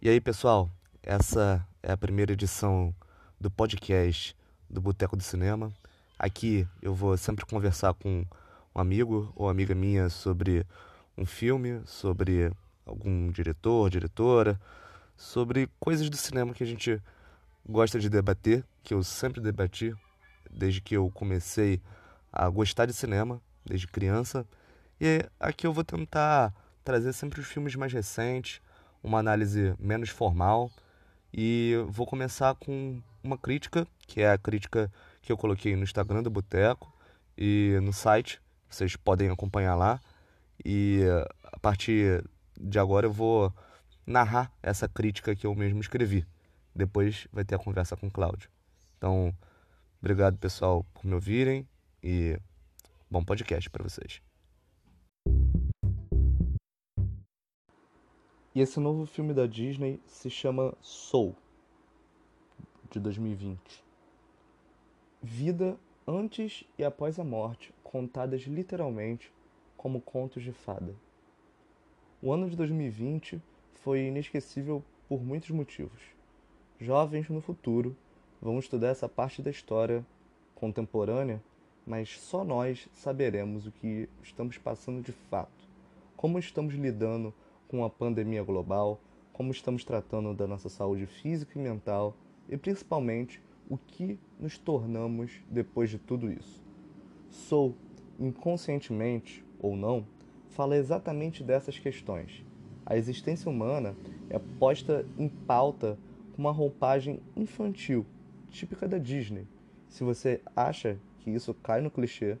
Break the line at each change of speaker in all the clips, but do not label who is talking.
E aí, pessoal, essa é a primeira edição do podcast do Boteco do Cinema. Aqui eu vou sempre conversar com um amigo ou amiga minha sobre um filme, sobre algum diretor, diretora, sobre coisas do cinema que a gente gosta de debater, que eu sempre debati desde que eu comecei a gostar de cinema, desde criança. E aqui eu vou tentar trazer sempre os filmes mais recentes, uma análise menos formal. E vou começar com uma crítica, que é a crítica que eu coloquei no Instagram do Boteco e no site. Vocês podem acompanhar lá. E a partir de agora eu vou narrar essa crítica que eu mesmo escrevi. Depois vai ter a conversa com o Cláudio. Então, obrigado pessoal por me ouvirem e bom podcast para vocês. E esse novo filme da Disney se chama Soul, de 2020. Vida antes e após a morte, contadas literalmente como contos de fada. O ano de 2020 foi inesquecível por muitos motivos. Jovens no futuro vão estudar essa parte da história contemporânea, mas só nós saberemos o que estamos passando de fato, como estamos lidando com a pandemia global, como estamos tratando da nossa saúde física e mental e principalmente o que nos tornamos depois de tudo isso. Sou, inconscientemente ou não, fala exatamente dessas questões. A existência humana é posta em pauta com uma roupagem infantil, típica da Disney. Se você acha que isso cai no clichê,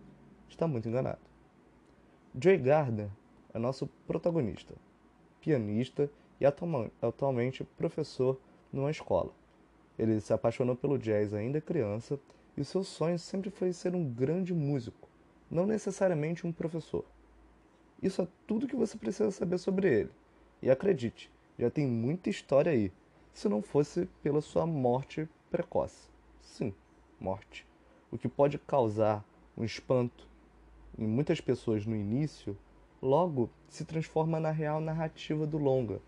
está muito enganado. Jay Gardner é nosso protagonista pianista e atualmente professor numa escola. Ele se apaixonou pelo jazz ainda criança e o seu sonho sempre foi ser um grande músico, não necessariamente um professor. Isso é tudo que você precisa saber sobre ele. E acredite, já tem muita história aí, se não fosse pela sua morte precoce. Sim, morte. O que pode causar um espanto em muitas pessoas no início logo se transforma na real narrativa do longa.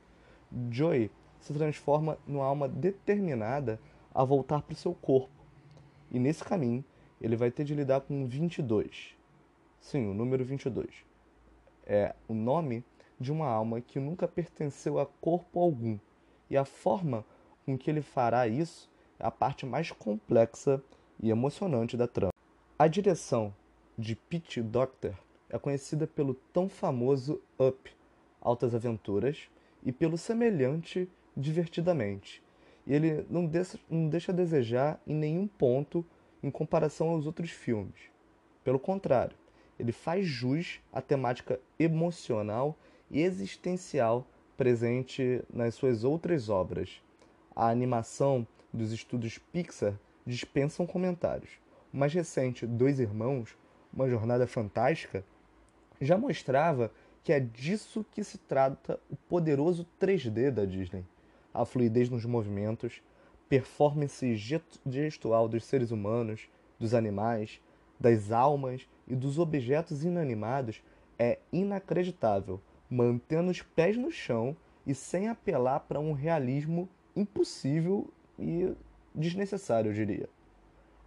Joy se transforma numa alma determinada a voltar para o seu corpo. E nesse caminho, ele vai ter de lidar com 22. Sim, o número 22. É o nome de uma alma que nunca pertenceu a corpo algum. E a forma com que ele fará isso é a parte mais complexa e emocionante da trama. A direção de Pete Doctor é conhecida pelo tão famoso Up, Altas Aventuras, e pelo semelhante Divertidamente. E ele não deixa, não deixa a desejar em nenhum ponto em comparação aos outros filmes. Pelo contrário, ele faz jus à temática emocional e existencial presente nas suas outras obras. A animação dos estúdios Pixar dispensam comentários. O mais recente, Dois Irmãos, Uma Jornada Fantástica, já mostrava que é disso que se trata o poderoso 3D da Disney. A fluidez nos movimentos, performance gestual dos seres humanos, dos animais, das almas e dos objetos inanimados é inacreditável, mantendo os pés no chão e sem apelar para um realismo impossível e desnecessário, eu diria.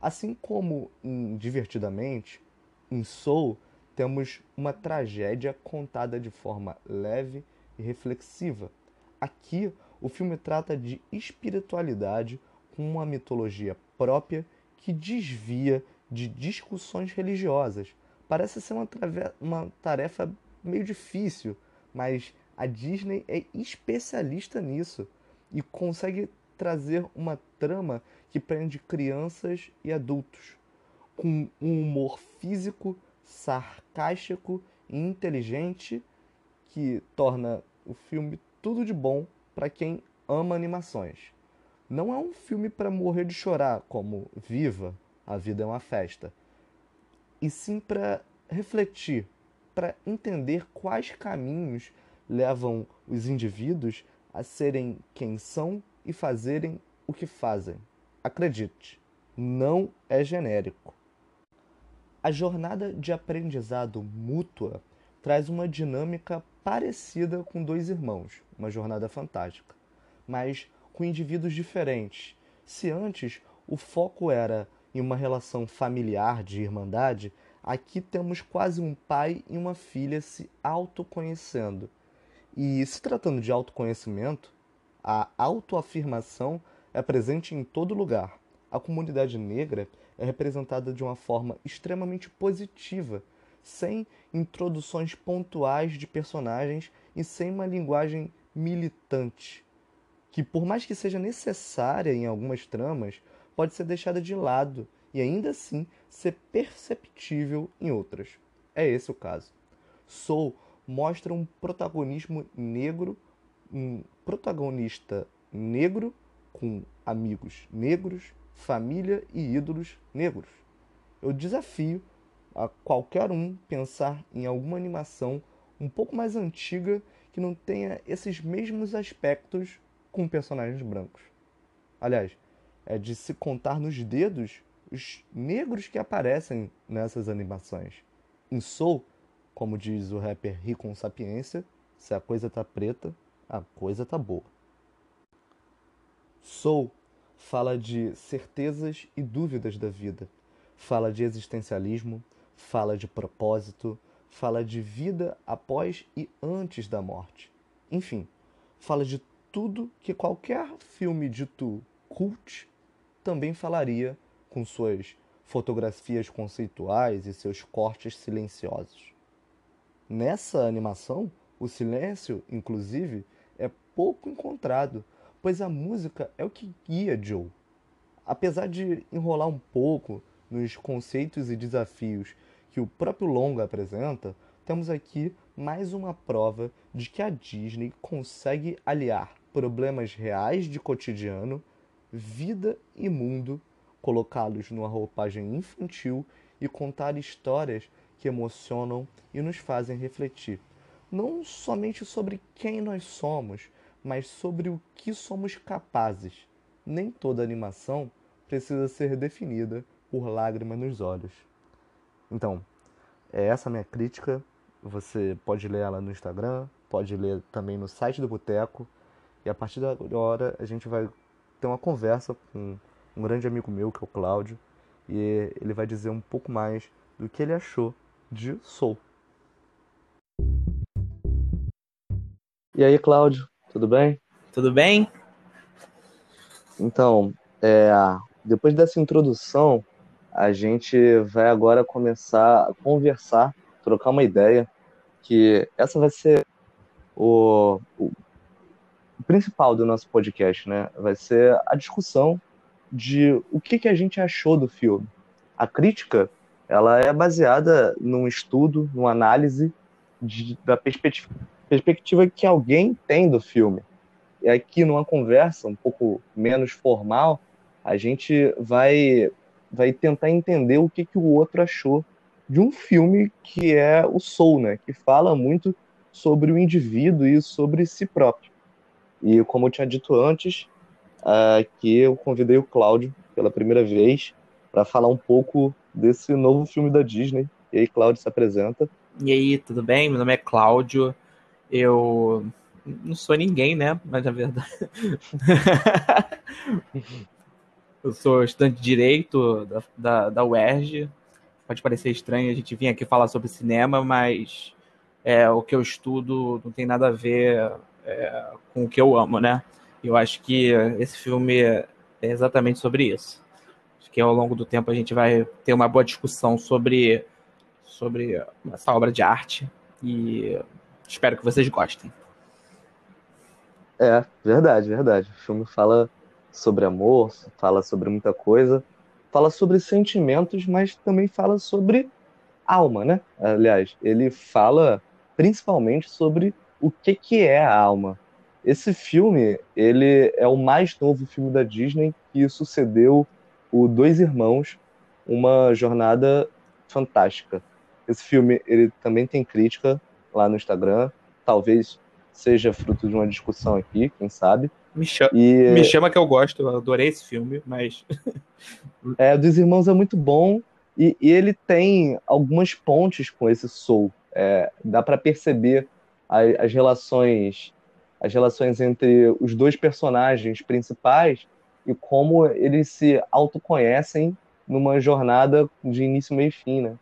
Assim como em Divertidamente, em Soul, temos uma tragédia contada de forma leve e reflexiva. Aqui, o filme trata de espiritualidade com uma mitologia própria que desvia de discussões religiosas. Parece ser uma, uma tarefa meio difícil, mas a Disney é especialista nisso e consegue trazer uma trama que prende crianças e adultos, com um humor físico sarcástico e inteligente que torna o filme tudo de bom para quem ama animações. Não é um filme para morrer de chorar, como Viva, a vida é uma festa, e sim para refletir, para entender quais caminhos levam os indivíduos a serem quem são e fazerem o que fazem. Acredite, não é genérico. A jornada de aprendizado mútua traz uma dinâmica parecida com Dois Irmãos, uma jornada fantástica, mas com indivíduos diferentes. Se antes o foco era em uma relação familiar de irmandade, aqui temos quase um pai e uma filha se autoconhecendo. E se tratando de autoconhecimento, a autoafirmação é presente em todo lugar. A comunidade negra é representada de uma forma extremamente positiva sem introduções pontuais de personagens e sem uma linguagem militante, que por mais que seja necessária em algumas tramas, pode ser deixada de lado e ainda assim ser perceptível em outras. É esse o caso. Soul mostra um protagonismo negro, um protagonista negro com amigos negros, família e ídolos negros. Eu desafio a qualquer um pensar em alguma animação um pouco mais antiga que não tenha esses mesmos aspectos com personagens brancos. Aliás, é de se contar nos dedos os negros que aparecem nessas animações. Em Soul, como diz o rapper Rico Sapiência, se a coisa tá preta, a coisa tá boa. Soul fala de certezas e dúvidas da vida, fala de existencialismo, fala de propósito, fala de vida após e antes da morte. Enfim, fala de tudo que qualquer filme dito cult também falaria com suas fotografias conceituais e seus cortes silenciosos. Nessa animação, o silêncio, inclusive, é pouco encontrado, pois a música é o que guia Joe. Apesar de enrolar um pouco nos conceitos e desafios que o próprio longa apresenta, temos aqui mais uma prova de que a Disney consegue aliar problemas reais de cotidiano, vida e mundo, colocá-los numa roupagem infantil e contar histórias que emocionam e nos fazem refletir, não somente sobre quem nós somos, mas sobre o que somos capazes. Nem toda animação precisa ser definida por lágrimas nos olhos. Então, é essa minha crítica. Você pode ler ela no Instagram, pode ler também no site do Boteco. E a partir da hora a gente vai ter uma conversa com um grande amigo meu, que é o Cláudio, e ele vai dizer um pouco mais do que ele achou de Soul. E aí, Cláudio, tudo bem?
Tudo bem?
Então, é, depois dessa introdução, a gente vai agora começar a conversar, trocar uma ideia, que essa vai ser o, o, principal do nosso podcast, né? Vai ser a discussão de o que, que a gente achou do filme. A crítica, ela é baseada num estudo, numa análise de, da perspectiva, perspectiva que alguém tem do filme. E aqui, numa conversa um pouco menos formal, a gente vai vai tentar entender o que, que o outro achou de um filme que é o Soul, né? Que fala muito sobre o indivíduo e sobre si próprio. E como eu tinha dito antes, aqui eu convidei o Cláudio pela primeira vez para falar um pouco desse novo filme da Disney. E aí, Cláudio, se apresenta.
E aí, tudo bem? Meu nome é Cláudio. Eu não sou ninguém, né? Mas na verdade. Eu sou estudante de Direito da, da, da UERJ. Pode parecer estranho a gente vir aqui falar sobre cinema, mas é, o que eu estudo não tem nada a ver é, com o que eu amo, né? Eu acho que esse filme é exatamente sobre isso. Acho que ao longo do tempo a gente vai ter uma boa discussão sobre, sobre essa obra de arte e espero que vocês gostem.
É, verdade, verdade. O filme fala sobre amor, fala sobre muita coisa, fala sobre sentimentos, mas também fala sobre alma, né? Aliás, ele fala principalmente sobre o que, que é a alma. Esse filme, ele é o mais novo filme da Disney que sucedeu o Dois Irmãos, uma jornada fantástica. Esse filme, ele também tem crítica lá no Instagram, talvez seja fruto de uma discussão aqui, quem sabe.
Me chama, e, me chama que eu gosto, eu adorei esse filme, mas.
é, dos Irmãos é muito bom e, e, ele tem algumas pontes com esse Soul. É, dá para perceber as, as relações as relações entre os dois personagens principais e como eles se autoconhecem numa jornada de início, meio e fim, né?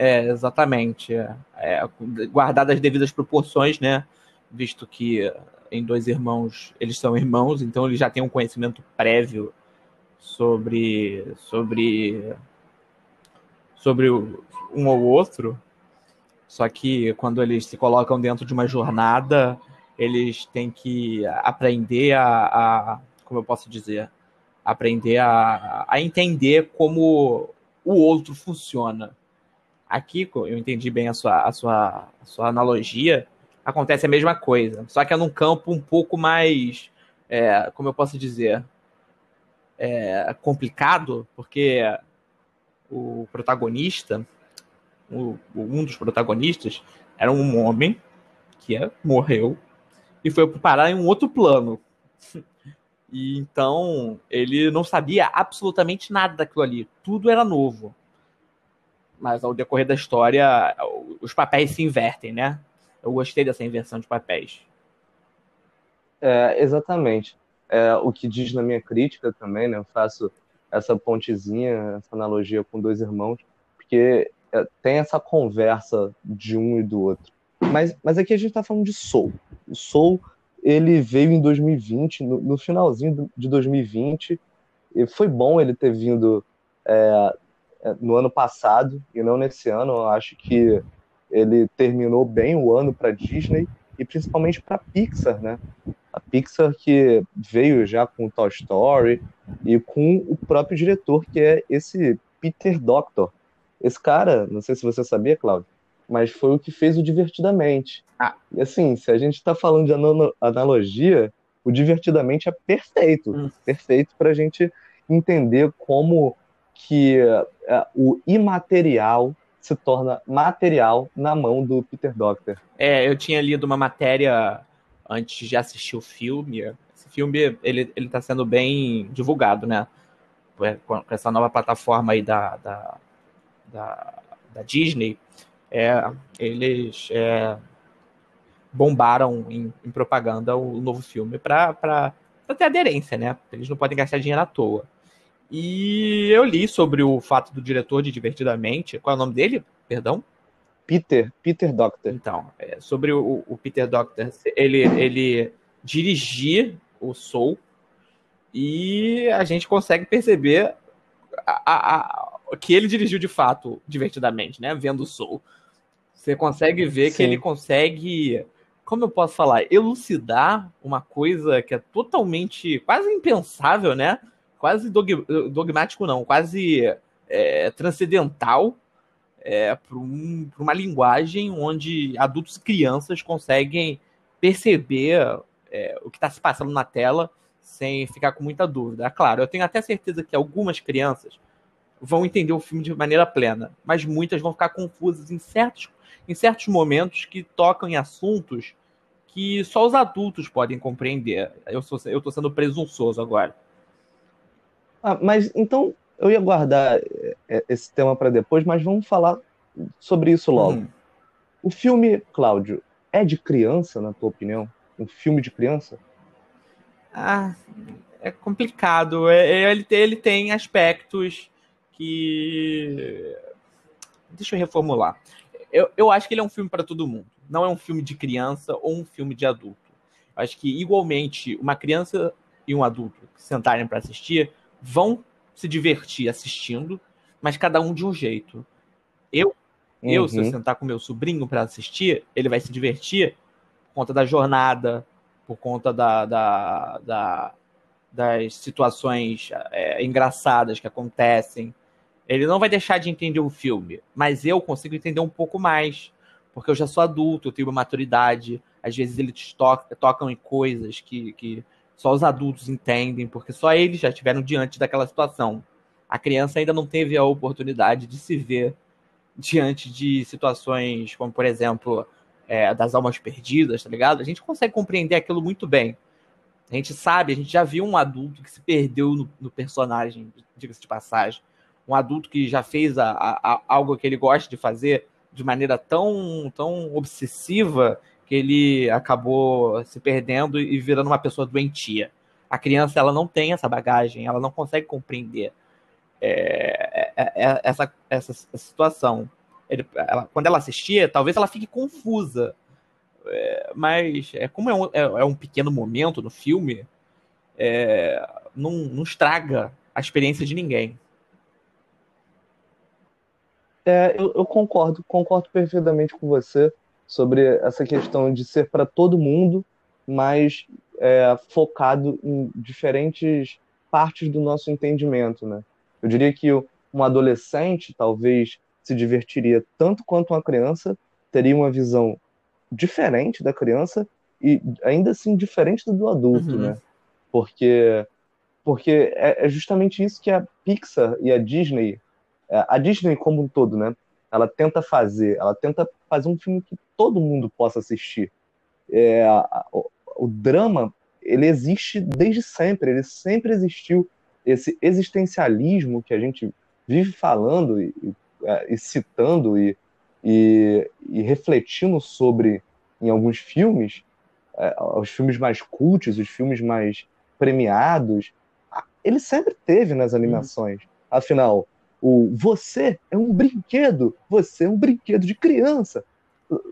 É, exatamente. É, é, guardadas as devidas proporções, né? Visto que em Dois Irmãos eles são irmãos, então eles já têm um conhecimento prévio sobre sobre sobre um ou outro. Só que quando eles se colocam dentro de uma jornada, eles têm que aprender a, a como eu posso dizer, aprender a, a entender como o outro funciona. Aqui, eu entendi bem a sua, a sua, a sua analogia, acontece a mesma coisa, só que é num campo um pouco mais, é, como eu posso dizer, é, complicado, porque o protagonista, o, um dos protagonistas, era um homem que é, morreu e foi parar em um outro plano. E então ele não sabia absolutamente nada daquilo ali. Tudo era novo. Mas ao decorrer da história, os papéis se invertem, né? Eu gostei dessa inversão de papéis.
É, exatamente. É, o que diz na minha crítica também, né? Eu faço essa pontezinha, essa analogia com dois irmãos, porque é, tem essa conversa de um e do outro. Mas, mas aqui a gente está falando de Soul. O Soul ele veio em 2020, no, no finalzinho de 2020, e foi bom ele ter vindo é, no ano passado e não nesse ano. Eu acho que ele terminou bem o ano para Disney e principalmente para Pixar, né? A Pixar que veio já com Toy Story e com o próprio diretor que é esse Peter Doctor. Esse cara, não sei se você sabia, Cláudio, mas foi o que fez o Divertidamente. Ah. E assim, se a gente está falando de analogia, o Divertidamente é perfeito, hum. perfeito para a gente entender como que uh, o imaterial se torna material na mão do Peter Doctor.
É, eu tinha lido uma matéria antes de assistir o filme. Esse filme ele ele está sendo bem divulgado, né? Com essa nova plataforma aí da, da, da, da Disney é, eles é, bombaram em, em, propaganda o, novo filme para ter aderência, né? Eles não podem gastar dinheiro à toa. E eu li sobre o fato do diretor de Divertidamente. Qual é o nome dele? Perdão?
Peter, Peter Doctor.
Então, é, sobre o, o, Peter Doctor, ele, ele dirigir o Soul e a gente consegue perceber a, a, a, que ele dirigiu de fato divertidamente, né? Vendo o Soul. Você consegue ver Sim. que ele consegue, como eu posso falar, elucidar uma coisa que é totalmente, quase impensável, né? Quase dogmático, não, quase é, transcendental é, para um, uma linguagem onde adultos e crianças conseguem perceber é, o que está se passando na tela sem ficar com muita dúvida. É claro, eu tenho até certeza que algumas crianças vão entender o filme de maneira plena, mas muitas vão ficar confusas em certos em certos momentos que tocam em assuntos que só os adultos podem compreender. Eu estou sendo presunçoso agora.
Ah, mas então eu ia guardar é, é, esse tema para depois, mas vamos falar sobre isso logo. Hum. O filme, Cláudio, é de criança, na tua opinião? Um filme de criança?
Ah, é complicado. É, ele, ele tem aspectos que. Deixa eu reformular eu, eu acho que ele é um filme para todo mundo. Não é um filme de criança ou um filme de adulto. Acho que, igualmente, uma criança e um adulto sentarem para assistir vão se divertir assistindo, mas cada um de um jeito. Eu, uhum. eu se eu uhum. sentar com meu sobrinho para assistir, ele vai se divertir por conta da jornada, por conta da, da, da das situações é, engraçadas que acontecem, ele não vai deixar de entender o filme, mas eu consigo entender um pouco mais, porque eu já sou adulto, eu tenho uma maturidade. Às vezes eles to tocam em coisas que, que só os adultos entendem, porque só eles já estiveram diante daquela situação. A criança ainda não teve a oportunidade de se ver diante de situações como, por exemplo, é, das almas perdidas, tá ligado? A gente consegue compreender aquilo muito bem. A gente sabe, a gente já viu um adulto que se perdeu no, no personagem, diga-se de passagem um adulto que já fez a, a, a, algo que ele gosta de fazer, de maneira tão, tão obsessiva que ele acabou se perdendo e virando uma pessoa doentia. A criança ela não tem essa bagagem, ela não consegue compreender é, é, é, essa, essa, situação. Ele, ela, quando ela assistia, talvez ela fique confusa. É, mas é, como é um, é, é, um pequeno momento no filme, não, não estraga a experiência de ninguém.
É, eu, eu, concordo, concordo perfeitamente com você sobre essa questão de ser para todo mundo, mas é, focado em diferentes partes do nosso entendimento, né? Eu diria que um adolescente talvez se divertiria tanto quanto uma criança, teria uma visão diferente da criança e ainda assim diferente do adulto, uhum. né? Porque porque é, é justamente isso que a Pixar e a Disney é, a Disney como um todo, né? Ela tenta fazer, ela tenta fazer um filme que todo mundo possa assistir. É, o, o, drama, ele existe desde sempre, ele sempre existiu. Esse existencialismo que a gente vive falando e, e, é, e citando e, e, e, refletindo sobre em alguns filmes, é, os filmes mais cultos, os filmes mais premiados, ele sempre teve nas animações. Afinal, o você é um brinquedo, você é um brinquedo de criança.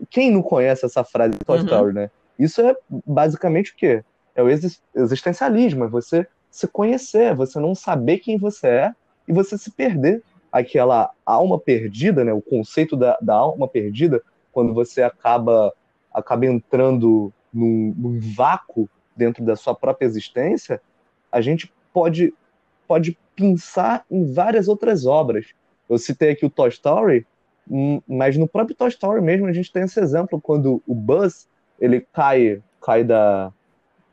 Quem não conhece essa frase de Toy uhum. Story, né? Isso é basicamente o quê? É o existencialismo, é você se conhecer, você não saber quem você é e você se perder. Aquela alma perdida, né? O conceito da, da alma perdida, quando você acaba, acaba entrando num, num vácuo dentro da sua própria existência, a gente pode, pode pensar em várias outras obras. Eu citei aqui o Toy Story, hum, mas no próprio Toy Story mesmo a gente tem esse exemplo quando o Buzz ele cai cai da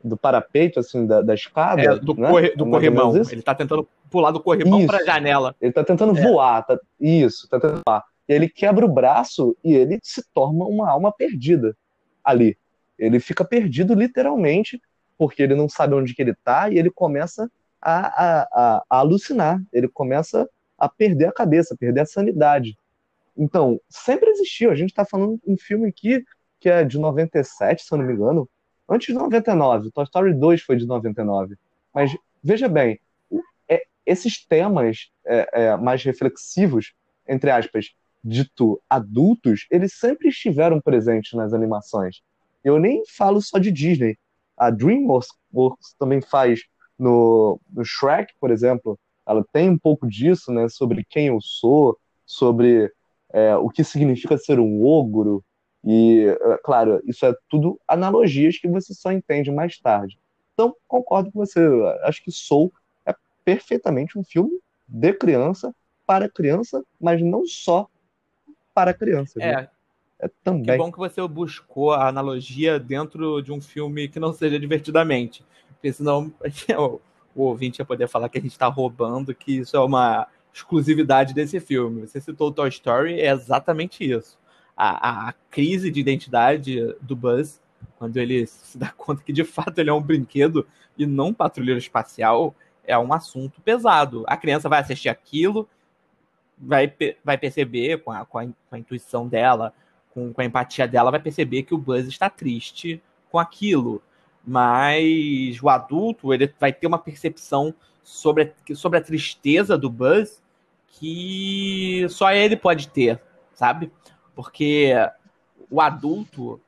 do parapeito assim da, da escada
é, do, né? corre, do corrimão ele está tentando pular do corrimão para a janela
ele está tentando é. voar tá, isso está tentando voar e ele quebra o braço e ele se torna uma alma perdida ali ele fica perdido literalmente porque ele não sabe onde que ele está e ele começa a, a, a, alucinar, ele começa a perder a cabeça, a perder a sanidade. Então, sempre existiu. A gente está falando um filme aqui que é de 97, se eu não me engano, antes de 99. Toy Story 2 foi de 99. Mas veja bem, é, esses temas é, é, mais reflexivos, entre aspas, dito adultos, eles sempre estiveram presentes nas animações. Eu nem falo só de Disney. A DreamWorks também faz no, no Shrek, por exemplo, ela tem um pouco disso, né? Sobre quem eu sou, sobre é, o que significa ser um ogro. E, é, claro, isso é tudo analogias que você só entende mais tarde. Então, concordo com você. Acho que Soul é perfeitamente um filme de criança, para criança, mas não só para criança.
É. Né? É também. Que bom que você buscou a analogia dentro de um filme que não seja divertidamente porque senão o, o ouvinte ia poder falar que a gente está roubando, que isso é uma exclusividade desse filme. Você citou o Toy Story, é exatamente isso. A, a, a, crise de identidade do Buzz, quando ele se dá conta que de fato ele é um brinquedo e não um patrulheiro espacial, é um assunto pesado. A criança vai assistir aquilo, vai, vai perceber com a, com a, com a intuição dela, com, com a empatia dela, vai perceber que o Buzz está triste com aquilo mas o adulto ele vai ter uma percepção sobre a, sobre a tristeza do Buzz que só ele pode ter, sabe? Porque o adulto,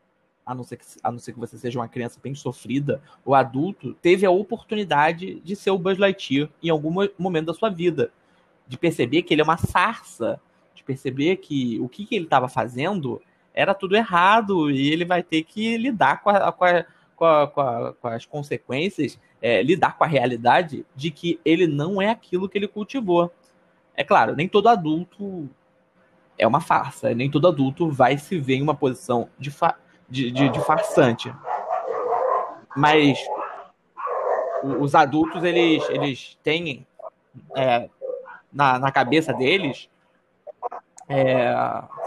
a não, ser que, a não ser que você seja uma criança bem sofrida, o adulto teve a oportunidade de ser o Buzz Lightyear em algum momento da sua vida. De perceber que ele é uma sarça, de perceber que o que, que ele estava fazendo era tudo errado e ele vai ter que lidar com a, com a com, a, com, a, com as consequências, é, lidar com a realidade de que ele não é aquilo que ele cultivou. É claro, nem todo adulto é uma farsa, nem todo adulto vai se ver em uma posição de, fa de, de, de farsante. Mas os adultos, eles, eles têm é, na, na cabeça deles é,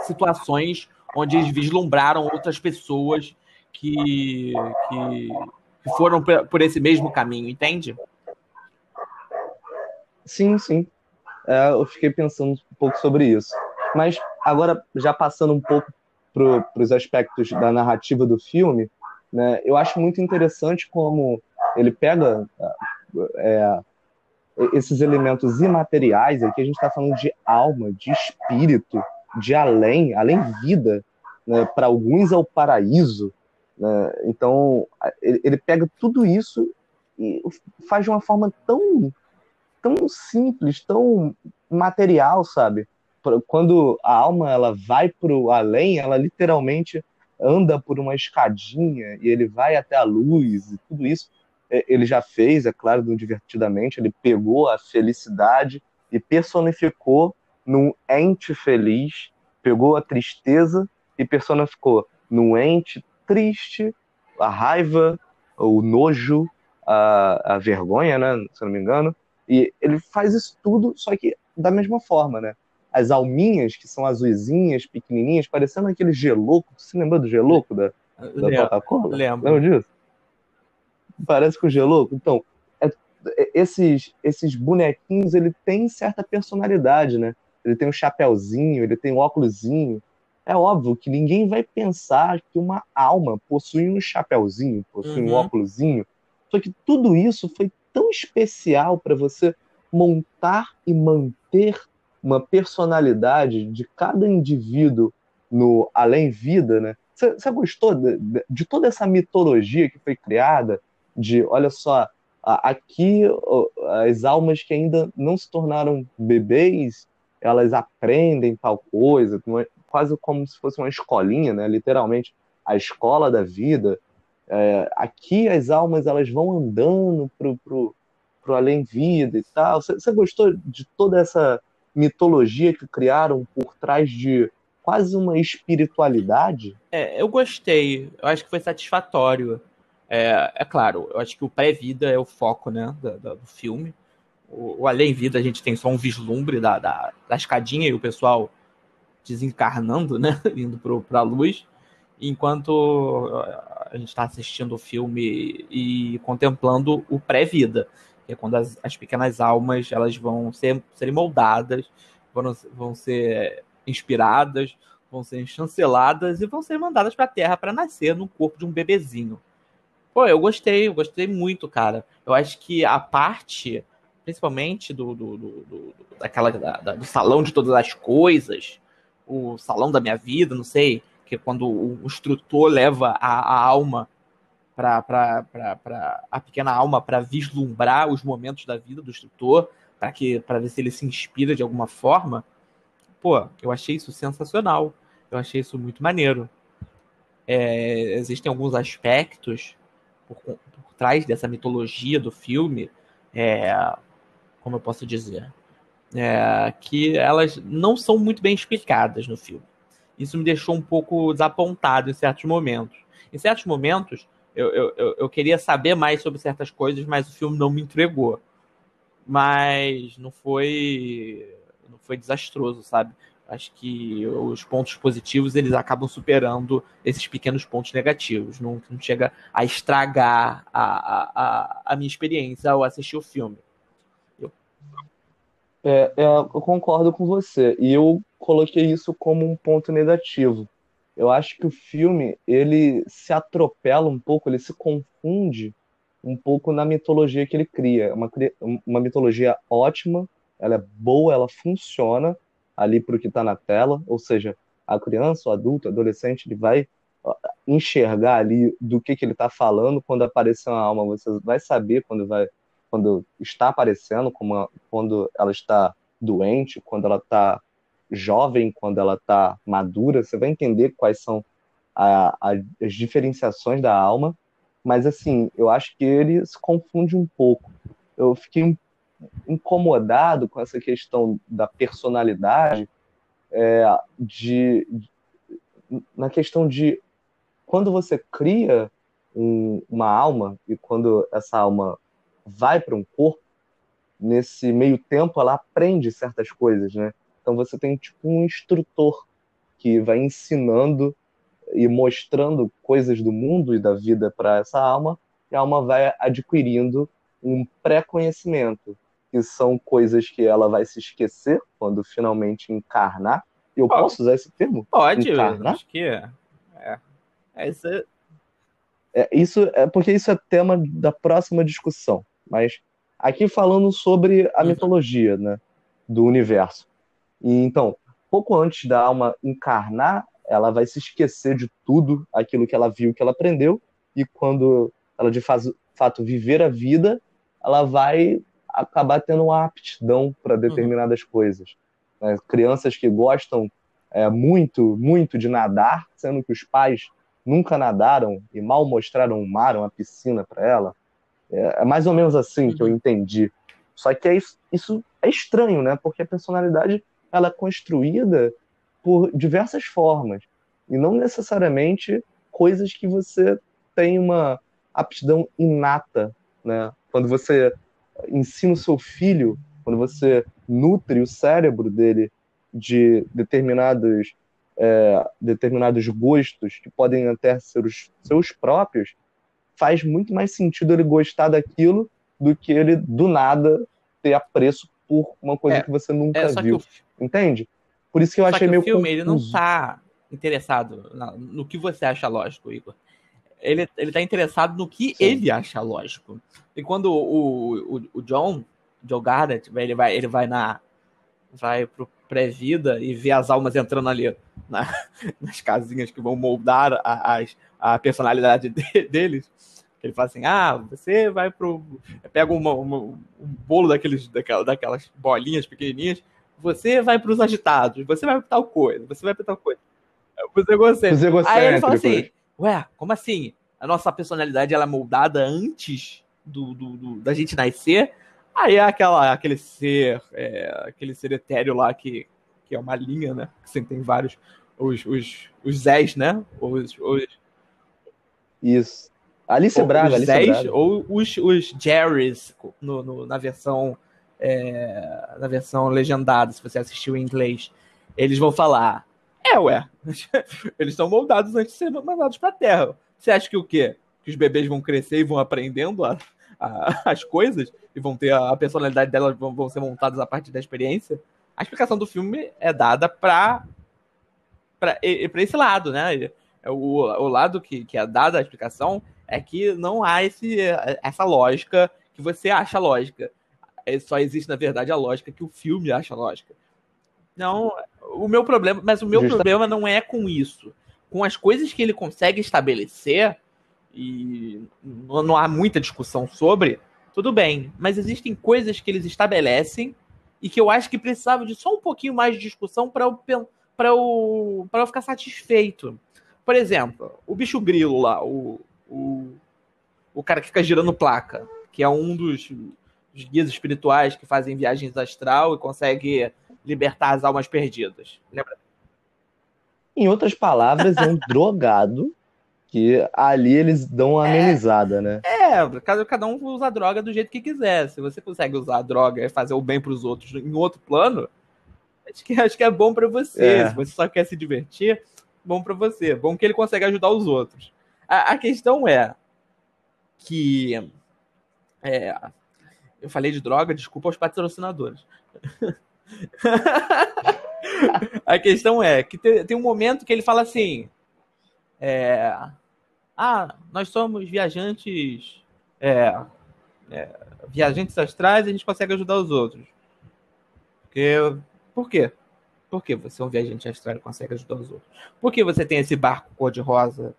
situações onde eles vislumbraram outras pessoas que, que, que foram por esse mesmo caminho, entende?
Sim, sim. É, eu fiquei pensando um pouco sobre isso. Mas agora, já passando um pouco para os aspectos da narrativa do filme, né, eu acho muito interessante como ele pega é, esses elementos imateriais, aqui a gente está falando de alma, de espírito, de além, além vida, né, para alguns é o paraíso. Né? Então, ele, ele, pega tudo isso e faz de uma forma tão, tão simples, tão material, sabe? Quando a alma ela vai para o além, ela literalmente anda por uma escadinha e ele vai até a luz e tudo isso é, ele já fez, é claro, Divertidamente, ele pegou a felicidade e personificou num ente feliz, pegou a tristeza e personificou num ente triste, a raiva, o nojo, a, a vergonha, né, se não me engano, e ele faz isso tudo, só que da mesma forma, né? As alminhas, que são azuisinhas, pequenininhas, parecendo aquele geloco. Você lembra do geloco da, da Coca-Cola?
Lembro.
Lembra disso? parece com o Gelouco. Então, é, é, esses, esses bonequinhos, ele tem certa personalidade, né? Ele tem um chapéuzinho, ele tem um óculosinho. É óbvio que ninguém vai pensar que uma alma possui um chapéuzinho, possui uhum. um óculosinho. Só que tudo isso foi tão especial para você montar e manter uma personalidade de cada indivíduo no além vida, né? Você gostou de, de, de, toda essa mitologia que foi criada, de, olha só, aqui as almas que ainda não se tornaram bebês, elas aprendem tal coisa, quase como se fosse uma escolinha, né? literalmente a escola da vida. É, aqui as almas elas vão andando pro, pro, pro além vida e tal. Você gostou de toda essa mitologia que criaram por trás de quase uma espiritualidade?
É, eu gostei. Eu acho que foi satisfatório. É, é claro, eu acho que o pré-vida é o foco né, do, do filme. O, o além-vida a gente tem só um vislumbre da, da, da escadinha e o pessoal desencarnando, né, indo para a luz, enquanto a gente está assistindo o filme e contemplando o pré-vida, que é quando as, as, pequenas almas elas vão ser serem moldadas, vão, vão ser inspiradas, vão ser chanceladas e vão ser mandadas para a Terra para nascer no corpo de um bebezinho. Pô, eu gostei, eu gostei muito, cara. Eu acho que a parte, principalmente do, do, do, do daquela, da, do salão de todas as coisas, o salão da minha vida, não sei, que é quando o instrutor leva a, a alma para a pequena alma para vislumbrar os momentos da vida do instrutor, para que para ver se ele se inspira de alguma forma. Pô, eu achei isso sensacional. Eu achei isso muito maneiro. É, existem alguns aspectos por, por trás dessa mitologia do filme, é, como eu posso dizer, é, que elas não são muito bem explicadas no filme. Isso me deixou um pouco desapontado em certos momentos. Em certos momentos, eu, eu, eu queria saber mais sobre certas coisas, mas o filme não me entregou. Mas não foi, não foi desastroso, sabe? acho que os pontos positivos eles acabam superando esses pequenos pontos negativos. Não, não chega a estragar a, a, a, minha experiência ao assistir o filme.
É, é, eu concordo com você. E eu coloquei isso como um ponto negativo. Eu acho que o filme ele se atropela um pouco, ele se confunde um pouco na mitologia que ele cria. É uma, uma mitologia ótima, ela é boa, ela funciona, ali para o que está na tela, ou seja, a criança, o adulto, o adolescente, ele vai enxergar ali do que, que ele está falando quando aparecer uma alma, você vai saber quando vai quando está aparecendo, como quando ela está doente, quando ela está jovem, quando ela está madura, você vai entender quais são a, a, as diferenciações da alma, mas assim, eu acho que ele se confunde um pouco. Eu fiquei incomodado com essa questão da personalidade, é, de, de, na questão de quando você cria um, uma alma e quando essa alma vai para um corpo, nesse meio tempo ela aprende certas coisas, né? Então você tem tipo um instrutor que vai ensinando e mostrando coisas do mundo e da vida para essa alma, e a alma vai adquirindo um pré-conhecimento que são coisas que ela vai se esquecer quando finalmente encarnar. E Eu posso usar esse termo?
Pode, Encarnar? acho que é. é.
Essa... É, isso é porque isso é tema da próxima discussão. Mas aqui falando sobre a uhum. mitologia, né, do universo. E então, pouco antes da alma encarnar, ela vai se esquecer de tudo aquilo que ela viu, que ela aprendeu, e quando ela de fato viver a vida, ela vai acabar tendo uma aptidão para uhum. determinadas uhum. coisas. Né? Crianças que gostam é, muito, muito de nadar, sendo que os pais nunca nadaram e mal mostraram um mar, uma piscina para ela. É, é, mais ou menos assim que eu uhum. entendi. Só que é isso, isso é estranho, né? Porque a personalidade ela é construída por diversas formas e não necessariamente coisas que você tem uma aptidão inata, né? Quando você ensina o seu filho, quando você nutre o cérebro dele de determinados é, determinados gostos que podem até ser os seus próprios, faz muito mais sentido ele gostar daquilo do que ele do nada ter apreço por uma coisa é, que você nunca é, viu. Entende? Por isso que eu achei que meio
o filme confuso. ele não tá interessado no que você acha lógico, Igor. Ele, ele tá interessado no que Sim. ele acha lógico. E quando o, o, o John, Joe Garrett, ele vai, ele vai na. Vai pro pré-vida e vê as almas entrando ali na, nas casinhas que vão moldar a, a, personalidade de, deles. Ele fala assim: ah, você vai pro. Pega uma, uma, um bolo daqueles, daquelas, daquelas bolinhas pequenininhas você vai para os agitados, você vai para tal coisa, você vai para tal coisa. Você gostei. Os Aí ele fala assim, ué, como assim? A nossa personalidade ela é moldada antes do, do, do da gente nascer? Aí é aquela, aquele ser, é, aquele ser etéreo lá que, que é uma linha, né? Que sempre tem vários, os, os, os Zés, né? Os, os...
Isso. Alice Braga,
os Alice Braga. Ou os, os Jerrys no, no, na versão é, na versão legendada, se você assistiu em inglês, eles vão falar: é, ué, eles estão moldados antes de serem mandados para a Terra. Você acha que o quê? Que os bebês vão crescer e vão aprendendo a, a, as coisas e vão ter a, a personalidade delas vão, vão ser montadas a partir da experiência? A explicação do filme é dada para para esse lado, né? O, o lado que, que é dada a explicação é que não há esse, essa lógica que você acha lógica. É, só existe, na verdade, a lógica que o filme acha lógica. Não, o meu problema, mas o meu problema não é com isso. Com as coisas que ele consegue estabelecer, e não, não há muita discussão sobre, tudo bem. Mas existem coisas que eles estabelecem e que eu acho que precisava de só um pouquinho mais de discussão para eu, pra eu, pra eu ficar satisfeito. Por exemplo, o bicho grilo lá, o, o, o cara que fica girando placa, que é um dos os guias espirituais que fazem viagens astral e consegue libertar as almas perdidas. Lembra?
Em outras palavras, é um drogado que ali eles dão uma é, amenizada, né?
É, cada, cada um usa a droga do jeito que quiser. Se você consegue usar a droga e fazer o bem para os outros em outro plano, acho que, acho que é bom para você. É. Se você só quer se divertir, bom para você. Bom que ele consegue ajudar os outros. A, a questão é que é, eu falei de droga, desculpa aos patrocinadores. a questão é que tem, um momento que ele fala assim: é, Ah, nós somos viajantes. É, é, viajantes astrais e a gente consegue ajudar os outros. Porque, por quê? Por que você é um viajante astral e consegue ajudar os outros? Por que você tem esse barco cor-de-rosa?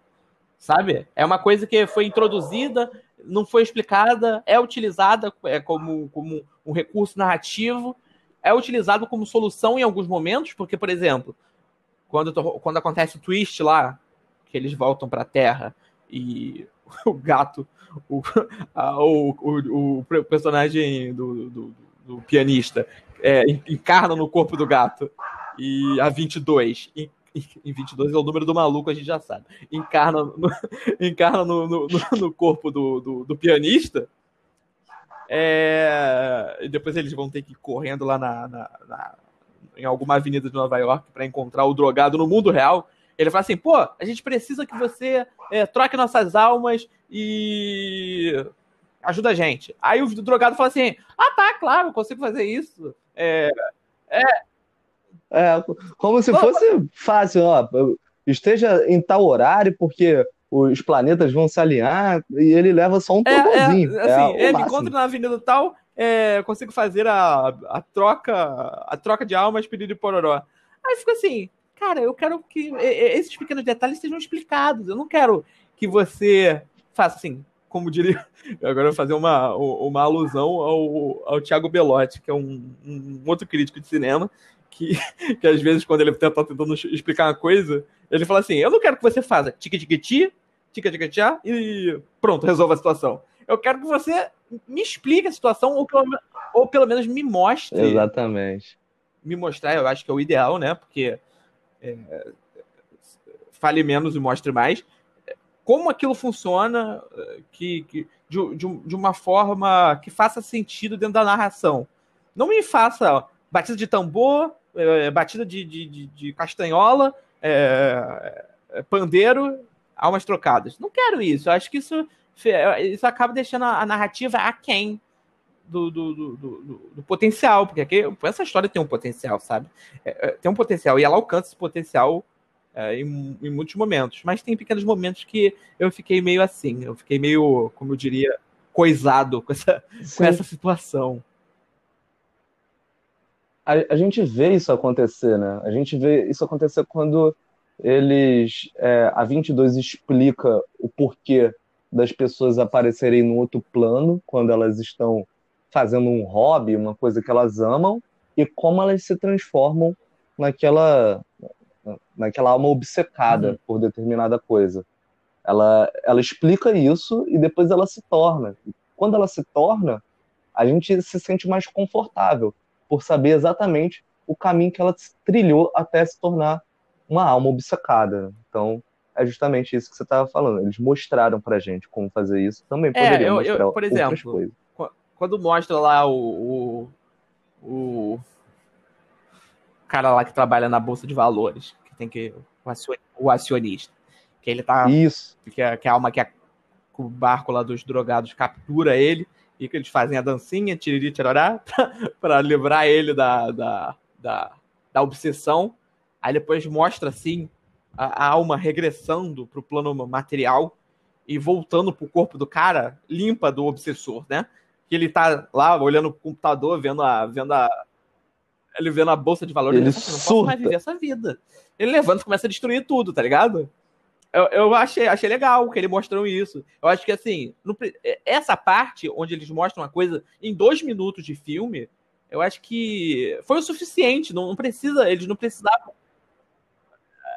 Sabe? É uma coisa que foi introduzida não foi explicada, é utilizada é, como, como um recurso narrativo, é utilizado como solução em alguns momentos, porque, por exemplo, quando, quando acontece o twist lá, que eles voltam para a Terra e o gato, o, a, o, o, o, personagem do, do, do pianista é, encarna no corpo do gato e a 22 em 22 é o número do maluco, a gente já sabe. Encarna no, encarna no, no, no corpo do, do, do pianista. É, e depois eles vão ter que ir correndo lá na, na, na em alguma avenida de Nova York para encontrar o drogado no mundo real. Ele fala assim: pô, a gente precisa que você é, troque nossas almas e ajuda a gente. Aí o drogado fala assim: ah, tá, claro, eu consigo fazer isso. É, é,
É, como se fosse fácil, ó. Esteja em tal horário, porque os planetas vão se alinhar e ele leva só um tobozinho.
É, é, assim, é ele encontra na avenida tal, é, consigo fazer a, a troca a troca de almas, pedido de pororó. Aí fica assim, cara, eu quero que esses pequenos detalhes sejam explicados. Eu não quero que você faça assim, como diria. Agora eu vou fazer uma, uma alusão ao, ao Thiago Belotti, que é um, um outro crítico de cinema, que, que às vezes, quando ele tá tentando explicar uma coisa, ele fala assim: Eu não quero que você faça tique-tique-ti, tica-tica-tchá e pronto, resolva a situação. Eu quero que você me explique a situação ou pelo, ou pelo menos me mostre.
Exatamente.
Me mostrar, eu acho que é o ideal, né? Porque é, fale menos e mostre mais. Como aquilo funciona que, que de, de, de, uma forma que faça sentido dentro da narração. Não me faça batida de tambor, é, batida de, de, de castanhola, é, é pandeiro almas trocadas. Não quero isso. Eu acho que isso, isso acaba deixando a, narrativa aquém do, do, do, do, do potencial, porque aqui, essa história tem um potencial, sabe? É, é, tem um potencial, e ela alcança esse potencial é, em, em, muitos momentos. Mas tem pequenos momentos que eu fiquei meio assim, eu fiquei meio, como eu diria, coisado com essa, com essa situação.
A, a, gente vê isso acontecer, né? A gente vê isso acontecer quando eles é, a 22 explica o porquê das pessoas aparecerem no outro plano quando elas estão fazendo um hobby, uma coisa que elas amam e como elas se transformam naquela naquela alma obcecada uhum. por determinada coisa. Ela ela explica isso e depois ela se torna. Quando ela se torna, a gente se sente mais confortável por saber exatamente o caminho que ela trilhou até se tornar uma alma obcecada. Então, é justamente isso que você estava falando. Eles mostraram pra gente como fazer isso. Também poderiam é, eu, mostrar eu, por exemplo, coisas.
Quando mostra lá o, o, o, cara lá que trabalha na Bolsa de Valores, que tem que. O acionista. Que ele tá.
Isso.
Que, é, que a alma que, a, que o barco lá dos drogados captura ele e que eles fazem a dancinha, tiriri, tirará, para livrar ele da, da, da, da obsessão. Aí depois mostra assim a, a alma regressando pro plano material e voltando pro corpo do cara, limpa do obsessor, né? Que ele tá lá olhando o computador, vendo a. Vendo a ele vendo a bolsa de valores.
Ele, ele fala, não posso mais
viver essa vida. Ele levanta e começa a destruir tudo, tá ligado? Eu, eu achei, achei legal que ele mostrou isso. Eu acho que, assim, no, essa parte onde eles mostram uma coisa em dois minutos de filme, eu acho que foi o suficiente. Não, não precisa, eles não precisavam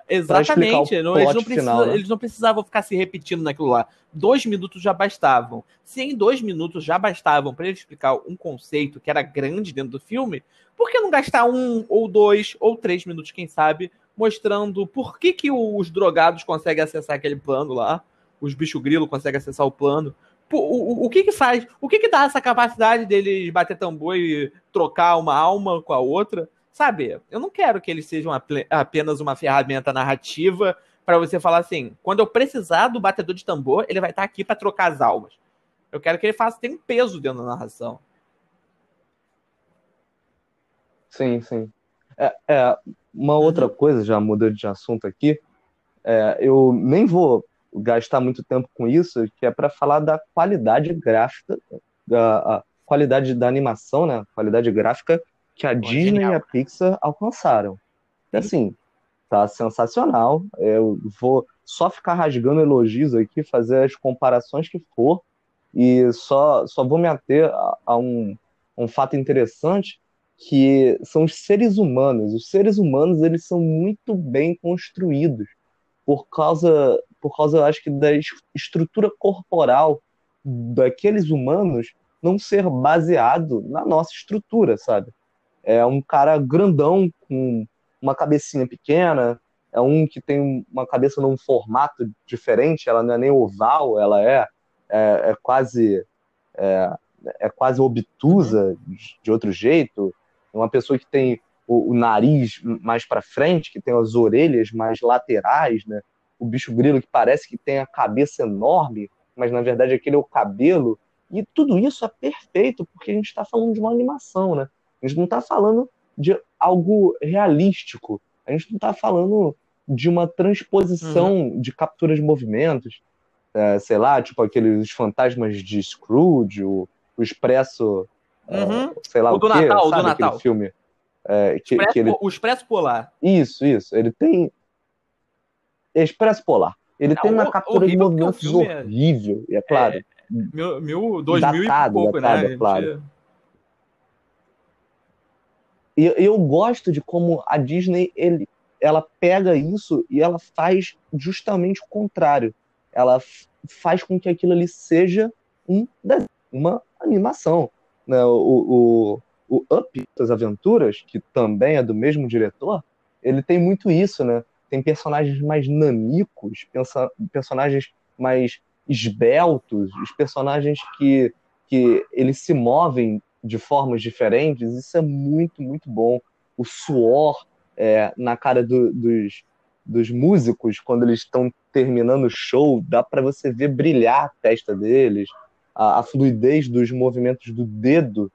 Exatamente. Não, eles, não final, né? eles não precisavam ficar se repetindo naquilo lá. Dois minutos já bastavam. Se em dois minutos já bastavam para ele explicar um conceito que era grande dentro do filme, por que não gastar um, ou dois, ou três minutos, quem sabe, mostrando por que, que os drogados conseguem acessar aquele plano lá, os bicho grilo conseguem acessar o plano. O, o, o, que que faz? O que que dá essa capacidade deles bater tambor e trocar uma alma com a outra? Sabe, eu não quero que eles sejam apenas uma ferramenta narrativa para você falar assim, quando eu precisar do batedor de tambor, ele vai estar tá aqui para trocar as almas. Eu quero que ele faça tenha um peso dentro da narração.
Sim, sim. É, é uma uhum. outra coisa, já mudando de assunto aqui, é, eu nem vou gastar muito tempo com isso, que é para falar da qualidade gráfica, da qualidade da animação, né? Qualidade gráfica que a Pô, Disney genial. e a Pixar alcançaram. E, assim, tá sensacional. Eu vou só ficar rasgando elogios aqui, fazer as comparações que for, e só, só vou me ater a, a um, um fato interessante, que são os seres humanos. Os seres humanos, eles são muito bem construídos, por causa, por causa, acho que, da estrutura corporal daqueles humanos não ser baseado na nossa estrutura, sabe? É um cara grandão, com uma cabecinha pequena, é um que tem uma cabeça num formato diferente, ela não é nem oval, ela é, é, é quase é, é, quase obtusa de outro jeito, uma pessoa que tem o, o nariz mais para frente, que tem as orelhas mais laterais, né? O bicho grilo que parece que tem a cabeça enorme, mas na verdade aquele é o cabelo. E tudo isso é perfeito porque a gente está falando de uma animação, né? A gente não está falando de algo realístico. A gente não está falando de uma transposição uhum. de captura de movimentos, é, sei lá, tipo aqueles fantasmas de Scrooge, o, o Expresso, é, uhum. sei lá o, o
do
quê,
Natal,
sabe
do Natal.
filme? É, que,
Expresso,
que ele...
O Expresso Polar.
Isso, isso. Ele tem Expresso Polar. Ele não, tem uma captura de movimentos horrível, é... e é claro. É,
mil, mil, dois datado, mil e pouco, datado, né?
É claro. E eu gosto de como a Disney ele, ela pega isso e ela faz justamente o contrário. Ela faz com que aquilo ali seja um uma animação. Né? O, o, o Up, das Aventuras, que também é do mesmo diretor, ele tem muito isso, né? Tem personagens mais nanicos, personagens mais esbeltos, os personagens que, que eles se movem de formas diferentes, isso é muito, muito bom. O suor é, na cara do, dos, dos músicos, quando eles estão terminando o show, dá para você ver brilhar a testa deles, a, a fluidez dos movimentos do dedo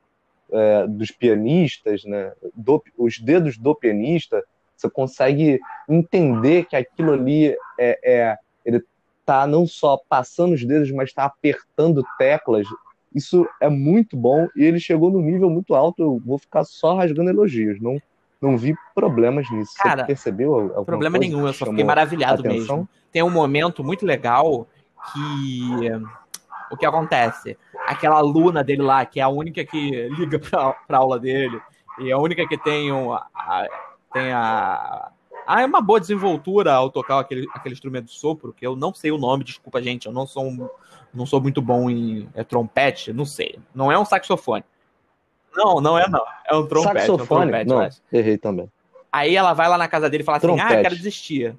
é, dos pianistas, né? Do, os dedos do pianista, você consegue entender que aquilo ali é, é ele está não só passando os dedos, mas está apertando teclas. Isso é muito bom e ele chegou num nível muito alto. Eu vou ficar só rasgando elogios. Não, não vi problemas nisso.
Cara,
Você percebeu?
Problema nenhum, eu só fiquei maravilhado mesmo. Tem um momento muito legal que. O que acontece? Aquela aluna dele lá, que é a única que liga pra, pra aula dele, e a única que tem, um, a, tem a, ah, é uma boa desenvoltura ao tocar aquele, aquele instrumento de sopro, que eu não sei o nome, desculpa, gente. Eu não sou, um, não sou muito bom em é, trompete, não sei. Não é um saxofone. Não, não é não. É um trompete.
Saxofone?
É um
trompete, não, errei também.
Aí ela vai lá na casa dele e fala trompete. assim, ah, eu quero desistir.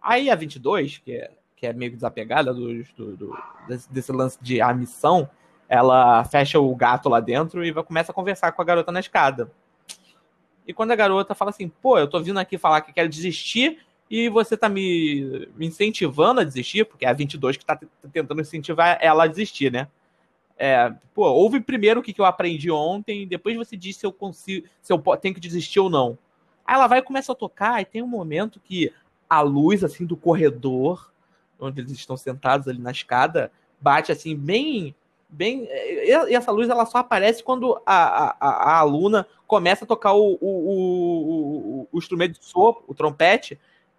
Aí a 22, que é, que é meio desapegada do, do, do desse, desse, lance de a missão, ela fecha o gato lá dentro e vai, começa a conversar com a garota na escada. E quando a garota fala assim, pô, eu tô vindo aqui falar que quero desistir e você tá me, me incentivando a desistir, porque é a 22 que tá tentando incentivar ela a desistir, né? É, pô, ouve primeiro o que, que eu aprendi ontem, depois você diz se eu consigo, se eu tenho que desistir ou não. Aí ela vai e começa a tocar, e tem um momento que a luz, assim, do corredor, onde eles estão sentados ali na escada, bate, assim, bem bem. E essa luz ela só aparece quando a, a, a aluna começa a tocar o, o, o, o, instrumento de sopro, o trompete,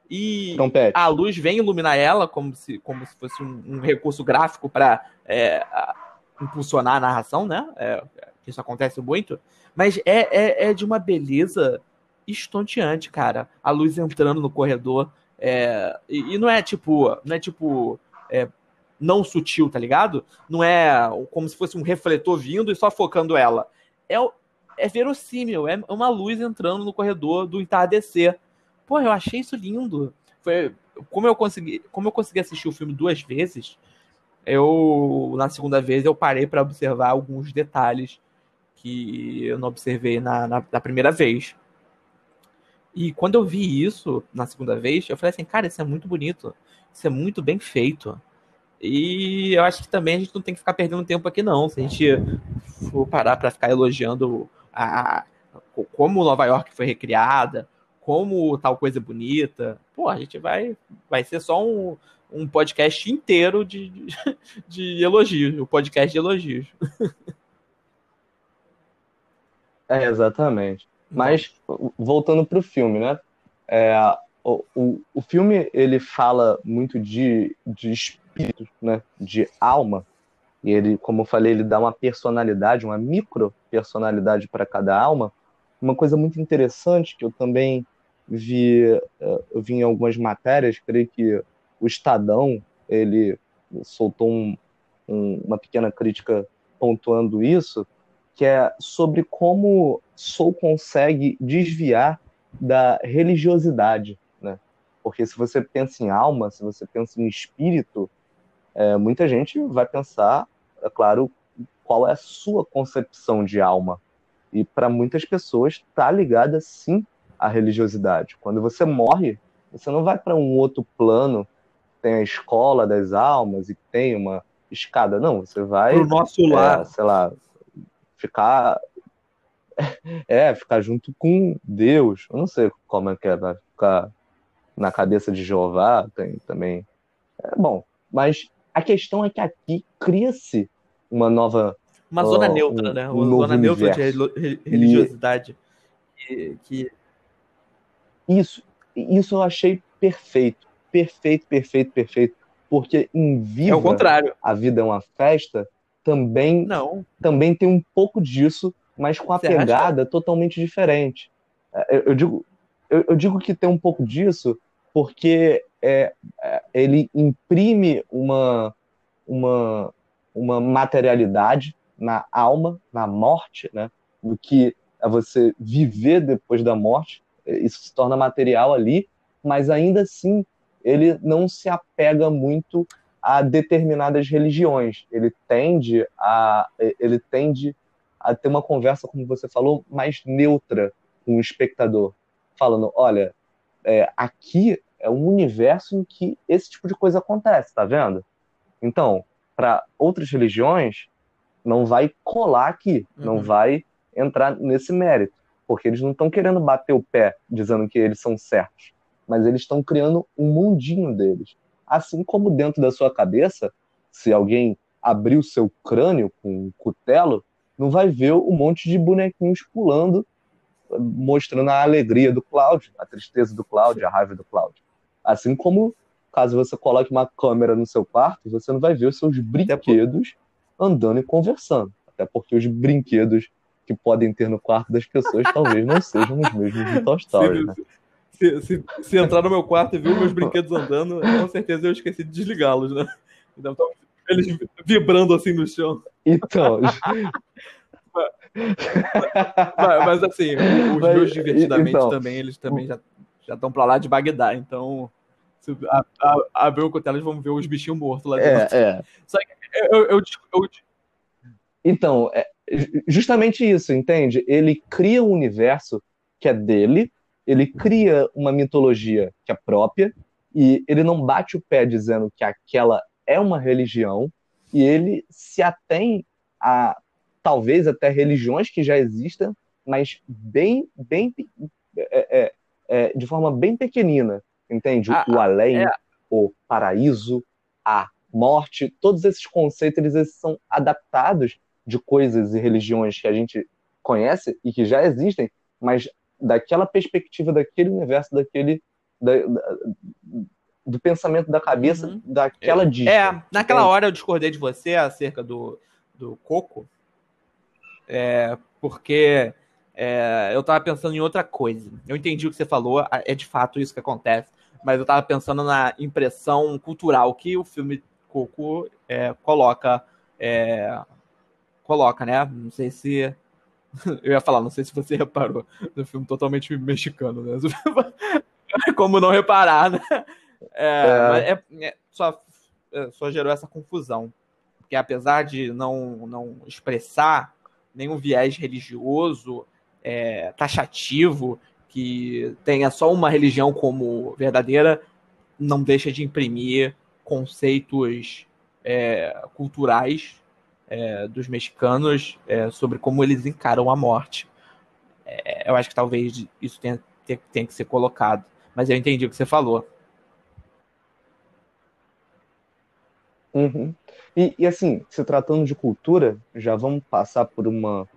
e trompete. a luz vem iluminar ela como se, como se fosse um, um recurso gráfico para é, impulsionar a narração, né? É, isso acontece muito. Mas é, é, é, de uma beleza estonteante, cara. A luz entrando no corredor. É, e, e, não é tipo. Não é tipo. É, não sutil, tá ligado? Não é como se fosse um refletor vindo e só focando ela. É, é verossímil, é uma luz entrando no corredor do entardecer. Pô, eu achei isso lindo. Foi, como eu consegui, como eu consegui assistir o filme duas vezes, eu na segunda vez eu parei para observar alguns detalhes que eu não observei na, na, na, primeira vez. E quando eu vi isso na segunda vez, eu falei assim, cara, isso é muito bonito, isso é muito bem feito. E eu acho que também a gente não tem que ficar perdendo tempo aqui, não. Se a gente for parar para ficar elogiando a, como Nova York foi recriada, como tal coisa é bonita, pô, a gente vai, vai ser só um, um podcast inteiro de, de, de elogios, o um podcast de elogios.
É, exatamente. Mas, voltando para o filme, né? É, o, o, o filme, ele fala muito de, de espírito, né, de alma. E ele, como eu falei, ele dá uma personalidade, uma micro personalidade para cada alma. Uma coisa muito interessante que eu também vi, eh, eu vi em algumas matérias, creio que o Estadão ele soltou um, um, uma pequena crítica pontuando isso, que é sobre como Soul consegue desviar da religiosidade, né? Porque se você pensa em alma, se você pensa em espírito, é, muita gente vai pensar, é claro, qual é a sua concepção de alma. E para muitas pessoas está ligada sim à religiosidade. Quando você morre, você não vai para um outro plano, tem a escola das almas e tem uma escada, não. Você vai.
Pro nosso lar.
É, sei lá, ficar é, ficar junto com Deus. Eu não sei como é que é, vai ficar na cabeça de Jeová, tem também. É bom, mas a questão é que aqui cria-se uma nova.
Uma zona uh, neutra, um, né? Uma um zona neutra de religiosidade. E... Que,
Isso, isso eu achei perfeito. Perfeito, perfeito, perfeito. Porque em Viva,
é o contrário.
a vida é uma festa, também,
Não.
também tem um pouco disso, mas com a Você pegada acha? totalmente diferente. É, eu, eu digo, eu, eu, digo que tem um pouco disso porque é, é, ele imprime uma, uma, uma materialidade na alma, na morte, né? do que é você viver depois da morte. Isso se torna material ali, mas ainda assim ele não se apega muito a determinadas religiões. Ele tende a, ele tende a ter uma conversa, como você falou, mais neutra com o espectador, falando, olha, é, aqui é um universo em que esse tipo de coisa acontece, tá vendo? Então, para outras religiões, não vai colar aqui, uhum. não vai entrar nesse mérito, porque eles não estão querendo bater o pé dizendo que eles são certos, mas eles estão criando um mundinho deles. Assim como dentro da sua cabeça, se alguém abrir o seu crânio com um cutelo, não vai ver um monte de bonequinhos pulando, mostrando a alegria do Cláudio, a tristeza do Cláudio, a raiva do Cláudio. Assim como, caso você coloque uma câmera no seu quarto, você não vai ver os seus brinquedos andando e conversando. Até porque os brinquedos que podem ter no quarto das pessoas talvez não sejam os mesmos de Toy Story, né?
Se, se, se, entrar no meu quarto e ver meus brinquedos andando, com certeza eu esqueci de desligá-los, né? Então, eles vibrando assim no chão.
Então.
mas, mas, assim, os mas, meus divertidamente então, também, eles também já já estão para lá de Bagdá. Então, se a, a, abrir o cutelo, vamos ver os bichinhos mortos lá
é, dentro. É, é.
Só que eu, eu, eu,
Então, é justamente isso, entende? Ele cria um universo que é dele, ele cria uma mitologia que é própria, e ele não bate o pé dizendo que aquela é uma religião, e ele se atém a talvez até religiões que já existam, mas bem, bem é, é, é, de forma bem pequenina, entende? Ah, o além, é... o paraíso, a morte, todos esses conceitos eles são adaptados de coisas e religiões que a gente conhece e que já existem, mas daquela perspectiva daquele universo, daquele da, da, do pensamento da cabeça uhum. daquela
é, É, naquela hora eu discordei de você acerca do, do Coco, é, porque é, eu tava pensando em outra coisa. Eu entendi o que você falou, é de fato isso que acontece, mas eu tava pensando na impressão cultural que o filme Coco é, coloca. É, coloca, né? Não sei se. Eu ia falar, não sei se você reparou no filme totalmente mexicano, né? Como não reparar, né? É, é. é, só, é, só gerou essa confusão. Porque apesar de não, não expressar nenhum viés religioso, é, taxativo, que tenha só uma religião como verdadeira, não deixa de imprimir conceitos é, culturais é, dos mexicanos é, sobre como eles encaram a morte. É, eu acho que talvez isso tenha, tenha que ser colocado. Mas eu entendi o que você falou.
Uhum. E, e, assim, se tratando de cultura, já vamos passar por, uma,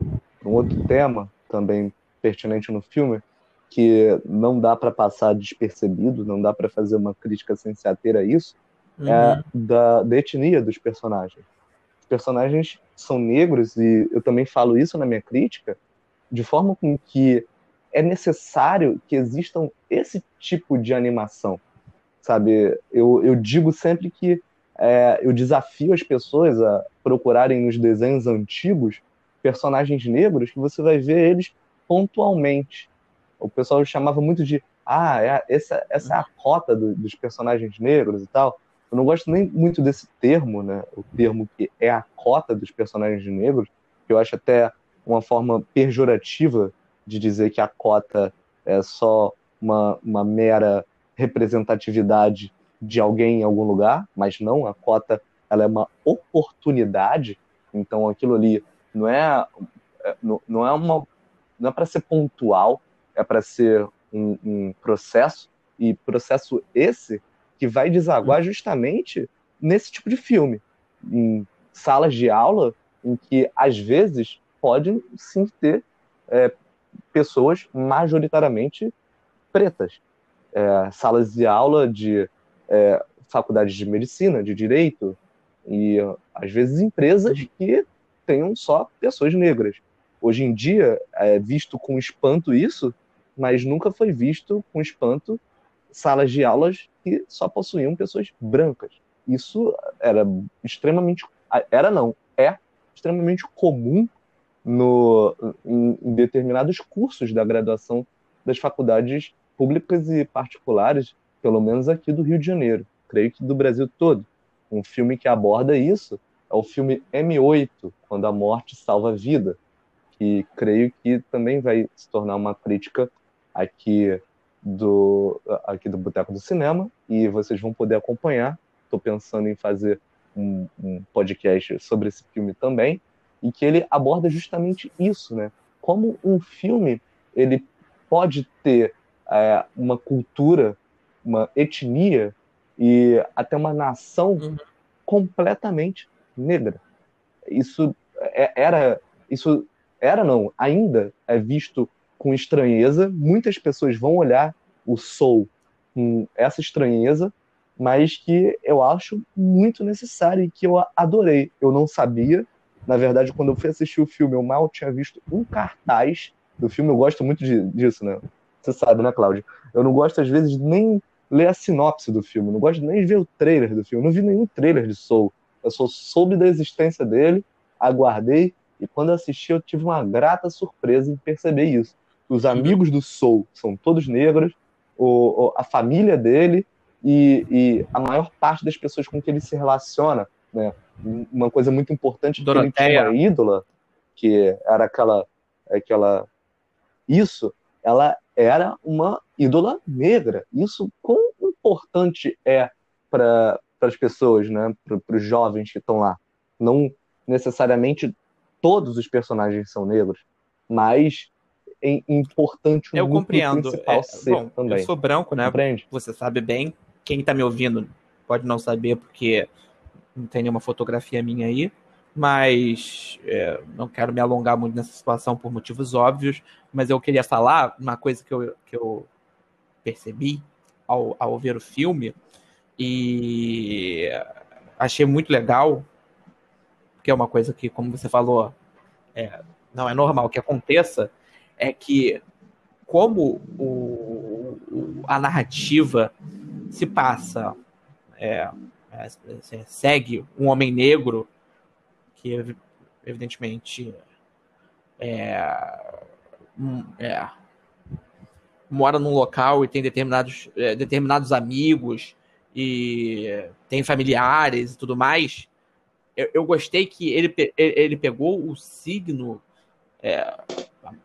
por um outro tema também pertinente no filme, que não dá para passar despercebido, não dá para fazer uma crítica sem se ater a isso, é uhum. é da, da etnia dos personagens. Personagens são negros, e eu também falo isso na minha crítica, de forma com que é necessário que existam esse tipo de animação, sabe? Eu, eu digo sempre que é, eu desafio as pessoas a procurarem nos desenhos antigos personagens negros que você vai ver eles pontualmente. O pessoal chamava muito de ah, é, essa, essa é a cota do, dos personagens negros e tal. Eu não gosto nem muito desse termo, né? O termo que é a cota dos personagens negros, que eu acho até uma forma pejorativa de dizer que a cota é só uma, uma mera representatividade de alguém em algum lugar, mas não, a cota ela é uma oportunidade, então aquilo ali não é, é não é uma, não é para ser pontual, é para ser um, um, processo, e processo esse que vai desaguar uhum. justamente nesse tipo de filme, em salas de aula em que às vezes podem sim ter é, pessoas majoritariamente pretas, é, salas de aula de é, faculdades de medicina, de direito, e às vezes empresas que tenham só pessoas negras. Hoje em dia é visto com espanto isso, mas nunca foi visto com espanto salas de aulas que só possuíam pessoas brancas. Isso era extremamente era não, é extremamente comum no, em, em determinados cursos da graduação das faculdades públicas e particulares, pelo menos aqui do Rio de Janeiro, creio que do Brasil todo. Um filme que aborda isso é o filme M8, Quando a Morte Salva a Vida, que creio que também vai se tornar uma crítica aqui do aqui do Boteco do Cinema e vocês vão poder acompanhar. Estou pensando em fazer um, um, podcast sobre esse filme também e que ele aborda justamente isso, né? Como um filme ele pode ter é, uma cultura, uma etnia e até uma nação uhum. completamente negra. Isso é, era, isso era não, ainda é visto com estranheza. Muitas pessoas vão olhar o Soul com essa estranheza, mas que eu acho muito necessário e que eu adorei. Eu não sabia, na verdade, quando eu fui assistir o filme, eu mal tinha visto um cartaz do filme. Eu gosto muito de, disso, né? Você sabe, né, Cláudio? Eu não gosto, às vezes, nem ler a sinopse do filme, não gosto nem de ver o trailer do filme. Eu não vi nenhum trailer de Soul. Eu só soube da existência dele, aguardei, e quando assisti, eu tive uma grata surpresa em perceber isso. Os amigos do Soul são todos negros, o, o, a família dele e, e, a maior parte das pessoas com que ele se relaciona, né? Uma coisa muito importante
Doroteia. que ele tinha
uma ídola, que era aquela, aquela isso, ela era uma ídola negra. Isso quão importante é para as pessoas, né? para os jovens que estão lá. Não necessariamente todos os personagens são negros, mas é importante
o eu compreendo.
principal é, ser bom, também.
Eu sou branco, né? Compreende? Você sabe bem. Quem está me ouvindo pode não saber porque não tem nenhuma fotografia minha aí mas é, não quero me alongar muito nessa situação por motivos óbvios, mas eu queria falar uma coisa que eu, que eu percebi ao, ao ver o filme e achei muito legal, que é uma coisa que, como você falou, é, não é normal que aconteça, é que como o, o a narrativa se passa, é, é, segue um homem negro que evidentemente é, é, mora num local e tem determinados, é, determinados amigos e tem familiares e tudo mais. Eu, eu gostei que ele, ele pegou o signo,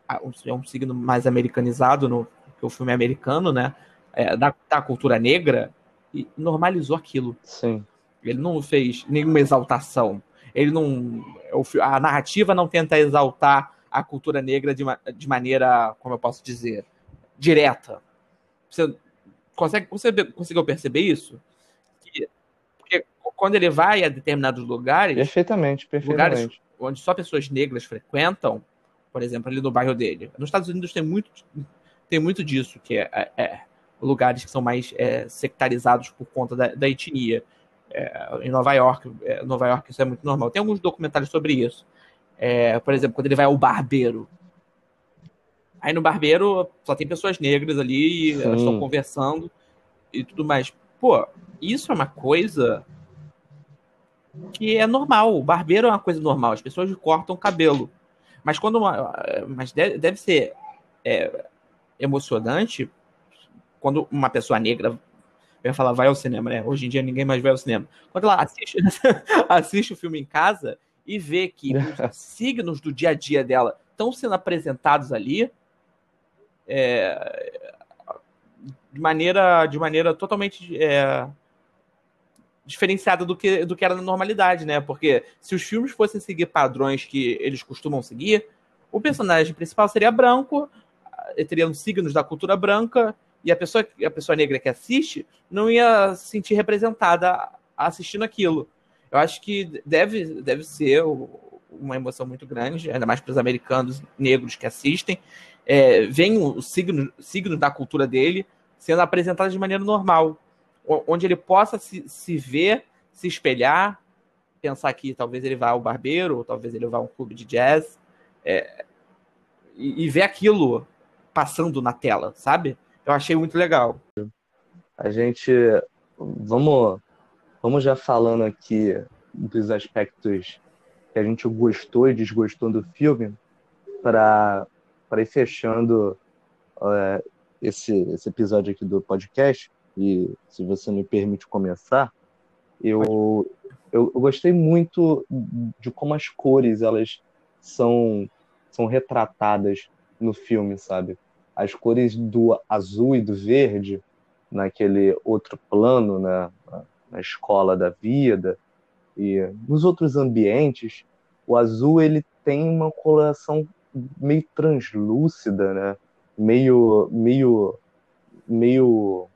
é, um signo mais americanizado, no, que o filme é americano, né? É, da, da cultura negra, e normalizou aquilo.
Sim.
Ele não fez nenhuma exaltação ele não. A narrativa não tenta exaltar a cultura negra de, de maneira, como eu posso dizer, direta. Você, consegue, você conseguiu perceber isso? porque quando ele vai a determinados lugares.
Perfeitamente, perfeitamente. Lugares
onde só pessoas negras frequentam, por exemplo, ali no bairro dele. Nos Estados Unidos tem muito, tem muito disso, que é, é, é lugares que são mais é, sectarizados por conta da, da etnia. É, em Nova York, é, Nova York isso é muito normal. Tem alguns documentários sobre isso. É, por exemplo, quando ele vai ao barbeiro. Aí no barbeiro só tem pessoas negras ali, e elas estão conversando e tudo mais. Pô, isso é uma coisa que é normal. O barbeiro é uma coisa normal. As pessoas cortam o cabelo. Mas quando uma, mas deve, ser é, emocionante quando uma pessoa negra eu ia falar, vai ao cinema, né? Hoje em dia ninguém mais vai ao cinema. Quando ela assiste, assiste o filme em casa e vê que os signos do dia a dia dela estão sendo apresentados ali é, de maneira de maneira totalmente é, diferenciada do que, do que era na normalidade, né? Porque se os filmes fossem seguir padrões que eles costumam seguir, o personagem principal seria branco, teria os signos da cultura branca, e a pessoa, a pessoa negra que assiste não ia se sentir representada assistindo aquilo. Eu acho que deve, deve ser uma emoção muito grande, ainda mais para os americanos negros que assistem. É, vem o signo, signo da cultura dele sendo apresentado de maneira normal, onde ele possa se, se ver, se espelhar, pensar que talvez ele vá ao barbeiro, ou talvez ele vá a um clube de jazz, é, e, e ver aquilo passando na tela, sabe? Eu achei muito legal.
A gente. Vamos, vamos já falando aqui dos aspectos que a gente gostou e desgostou do filme, para ir fechando é, esse, esse episódio aqui do podcast. E se você me permite começar, eu, eu, eu gostei muito de como as cores elas são, são retratadas no filme, sabe? as cores do azul e do verde naquele outro plano, né, na escola da vida e nos outros ambientes, o azul ele tem uma coloração meio translúcida, né? Meio, meio, meio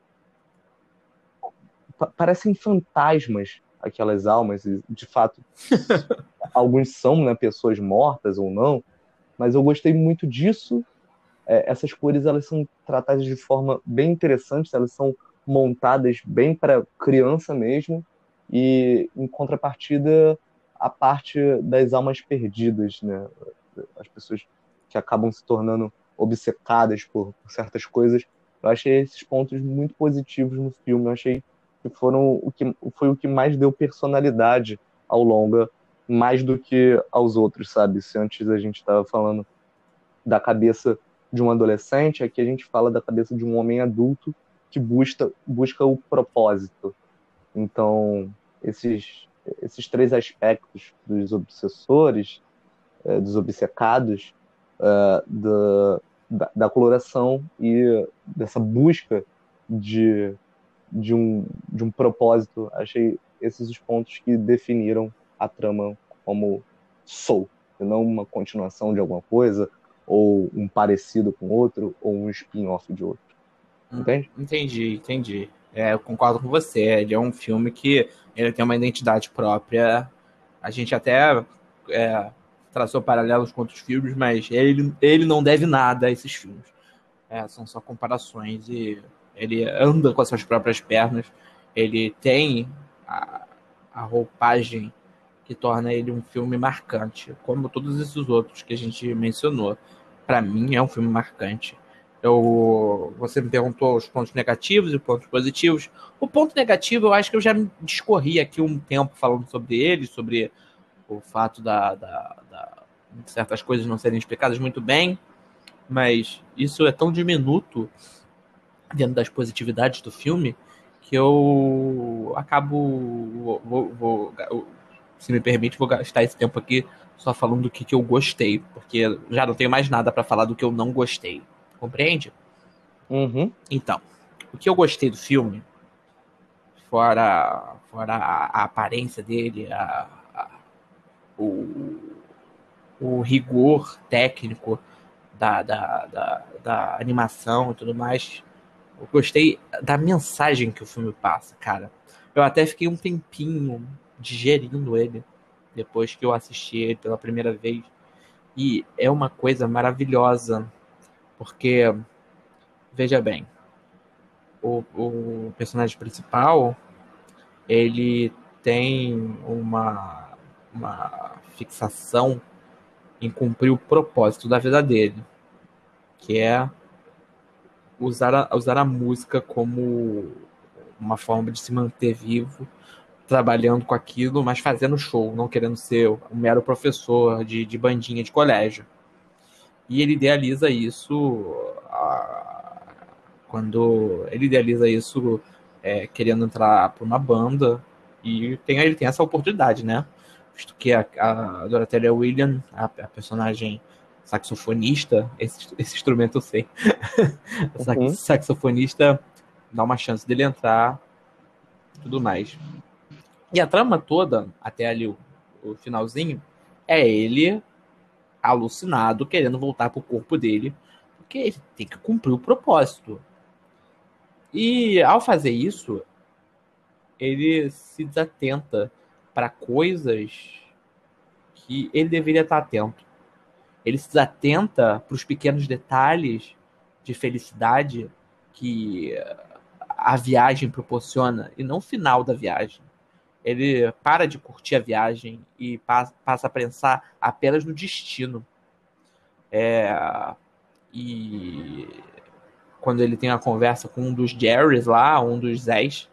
parecem fantasmas aquelas almas e de fato alguns são né, pessoas mortas ou não, mas eu gostei muito disso é, essas cores elas são tratadas de forma bem interessante, elas são montadas bem para criança mesmo, e em contrapartida a parte das almas perdidas, né? As pessoas que acabam se tornando obcecadas por, por certas coisas. Eu achei esses pontos muito positivos no filme. Eu achei que foram o que foi o que mais deu personalidade ao longa, mais do que aos outros, sabe? Se antes a gente estava falando da cabeça de um adolescente, aqui a gente fala da cabeça de um homem adulto que busca, busca o propósito. Então, esses, esses três aspectos dos obsessores, é, dos obcecados, da, da, da, coloração e dessa busca de, de, um, de um propósito, achei esses os pontos que definiram a trama como Soul, e não uma continuação de alguma coisa, ou um parecido com outro, ou um spin-off de outro.
Hum, Entende? Entendi, entendi. É, eu concordo com você. Ele é um filme que ele tem uma identidade própria. A gente até é, traçou paralelos com outros filmes, mas ele, ele não deve nada a esses filmes. É, são só comparações e ele anda com as suas próprias pernas. Ele tem a, a roupagem que torna ele um filme marcante, como todos esses outros que a gente mencionou. Para mim, é um filme marcante. Eu, você me perguntou os pontos negativos e pontos positivos. O ponto negativo, eu acho que eu já discorri aqui um tempo falando sobre ele, sobre o fato da, da, da certas coisas não serem explicadas muito bem, mas isso é tão diminuto dentro das positividades do filme que eu acabo vou, vou, se me permite, vou gastar esse tempo aqui só falando do que, que eu gostei, porque já não tenho mais nada para falar do que eu não gostei. Compreende?
Uhum.
Então, o que eu gostei do filme, fora, fora a, a aparência dele, a, a, o, o rigor técnico da, da, da, da animação e tudo mais, eu gostei da mensagem que o filme passa, cara. Eu até fiquei um tempinho digerindo ele depois que eu assisti ele pela primeira vez. E é uma coisa maravilhosa, porque, veja bem, o, o personagem principal, ele tem uma, uma fixação em cumprir o propósito da vida dele, que é usar a, usar a música como uma forma de se manter vivo trabalhando com aquilo, mas fazendo show, não querendo ser um mero professor de, de bandinha de colégio. E ele idealiza isso quando ele idealiza isso é, querendo entrar para uma banda e tem, ele tem essa oportunidade, né? Visto que a, a Dorothea William, a, a personagem saxofonista, esse, esse instrumento eu sei, uhum. saxofonista dá uma chance dele entrar tudo mais. E a trama toda, até ali o, o finalzinho, é ele alucinado, querendo voltar pro corpo dele, porque ele tem que cumprir o propósito. E ao fazer isso, ele se desatenta para coisas que ele deveria estar atento. Ele se desatenta para os pequenos detalhes de felicidade que a viagem proporciona e não o final da viagem. Ele para de curtir a viagem e passa, a pensar apenas no destino. É, e quando ele tem uma conversa com um dos Jerrys lá, um dos Zés,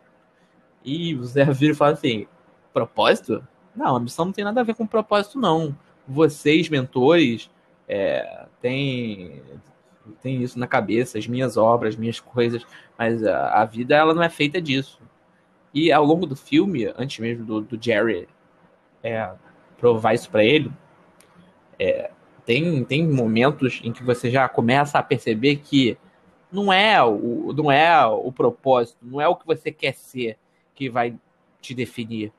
e o Zé vira e fala assim: propósito? Não, a missão não tem nada a ver com propósito, não. Vocês, mentores, é, têm, têm isso na cabeça, as minhas obras, as minhas coisas, mas a, a, vida ela não é feita disso. E ao longo do filme, antes mesmo do, do Jerry é, provar isso para ele, é, tem, tem momentos em que você já começa a perceber que não é o, não é o propósito, não é o que você quer ser que vai te definir.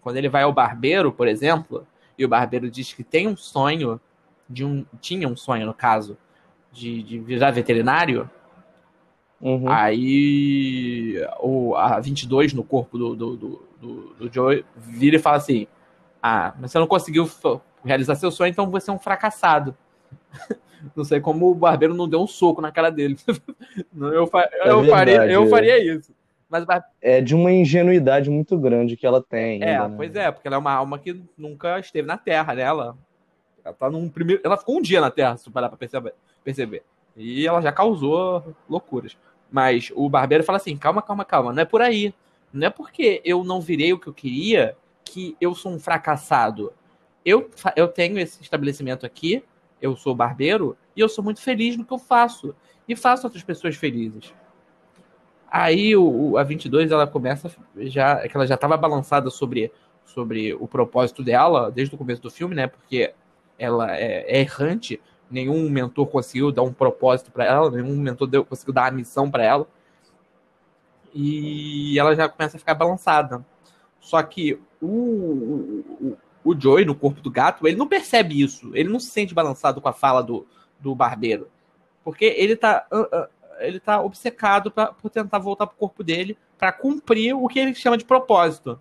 Quando ele vai ao barbeiro, por exemplo, e o barbeiro diz que tem um sonho, de um, tinha um sonho, no caso, de, de virar veterinário, uhum. aí o, a 22 no corpo do, do, do, do, do Joe vira e fala assim: Ah, mas você não conseguiu realizar seu sonho, então você é um fracassado. Não sei como o barbeiro não deu um soco na cara dele. eu, eu, é eu, faria, eu faria isso. Mas,
É de uma ingenuidade muito grande que ela tem.
É, ainda, né? pois é, porque ela é uma alma que nunca esteve na Terra, né? Ela, ela tá num primeiro. Ela ficou um dia na Terra, se parar pra perceber, perceber. E ela já causou loucuras. Mas o barbeiro fala assim: calma, calma, calma, não é por aí. Não é porque eu não virei o que eu queria que eu sou um fracassado. Eu, eu tenho esse estabelecimento aqui, eu sou barbeiro, e eu sou muito feliz no que eu faço. E faço outras pessoas felizes. Aí o, a 22 ela começa já é que ela já estava balançada sobre, sobre o propósito dela desde o começo do filme, né? Porque ela é, é errante, nenhum mentor conseguiu dar um propósito para ela, nenhum mentor deu, conseguiu dar a missão para ela. E ela já começa a ficar balançada. Só que o, o, o Joey, no corpo do gato, ele não percebe isso. Ele não se sente balançado com a fala do, do barbeiro. Porque ele tá ele tá obcecado pra, por tentar voltar pro corpo dele para cumprir o que ele chama de propósito.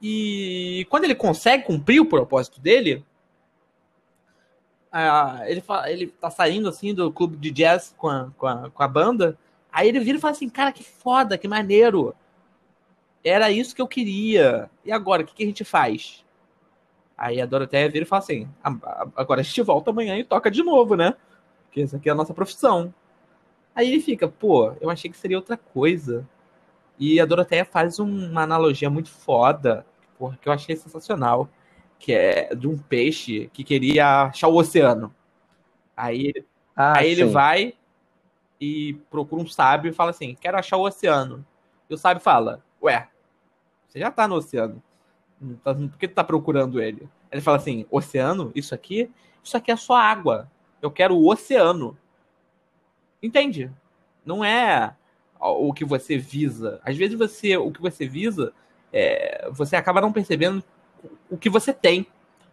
E quando ele consegue cumprir o propósito dele, ele, fala, ele tá saindo assim do clube de jazz com a, com, a, com a banda. Aí ele vira e fala assim: Cara, que foda, que maneiro. Era isso que eu queria. E agora, o que, que a gente faz? Aí a Doroteia vira e fala assim: Agora a gente volta amanhã e toca de novo, né? Porque essa aqui é a nossa profissão. Aí ele fica, pô, eu achei que seria outra coisa. E a Doroteia faz uma analogia muito foda, porra, que eu achei sensacional, que é de um peixe que queria achar o oceano. Aí, ah, aí ele vai e procura um sábio e fala assim: quero achar o oceano. E o sábio fala: ué, você já tá no oceano. Tá, por que tu tá procurando ele? Ele fala assim: oceano? Isso aqui? Isso aqui é só água. Eu quero o oceano. Entende? Não é o que você visa. Às vezes você, o que você visa, é, você acaba não percebendo o que você tem.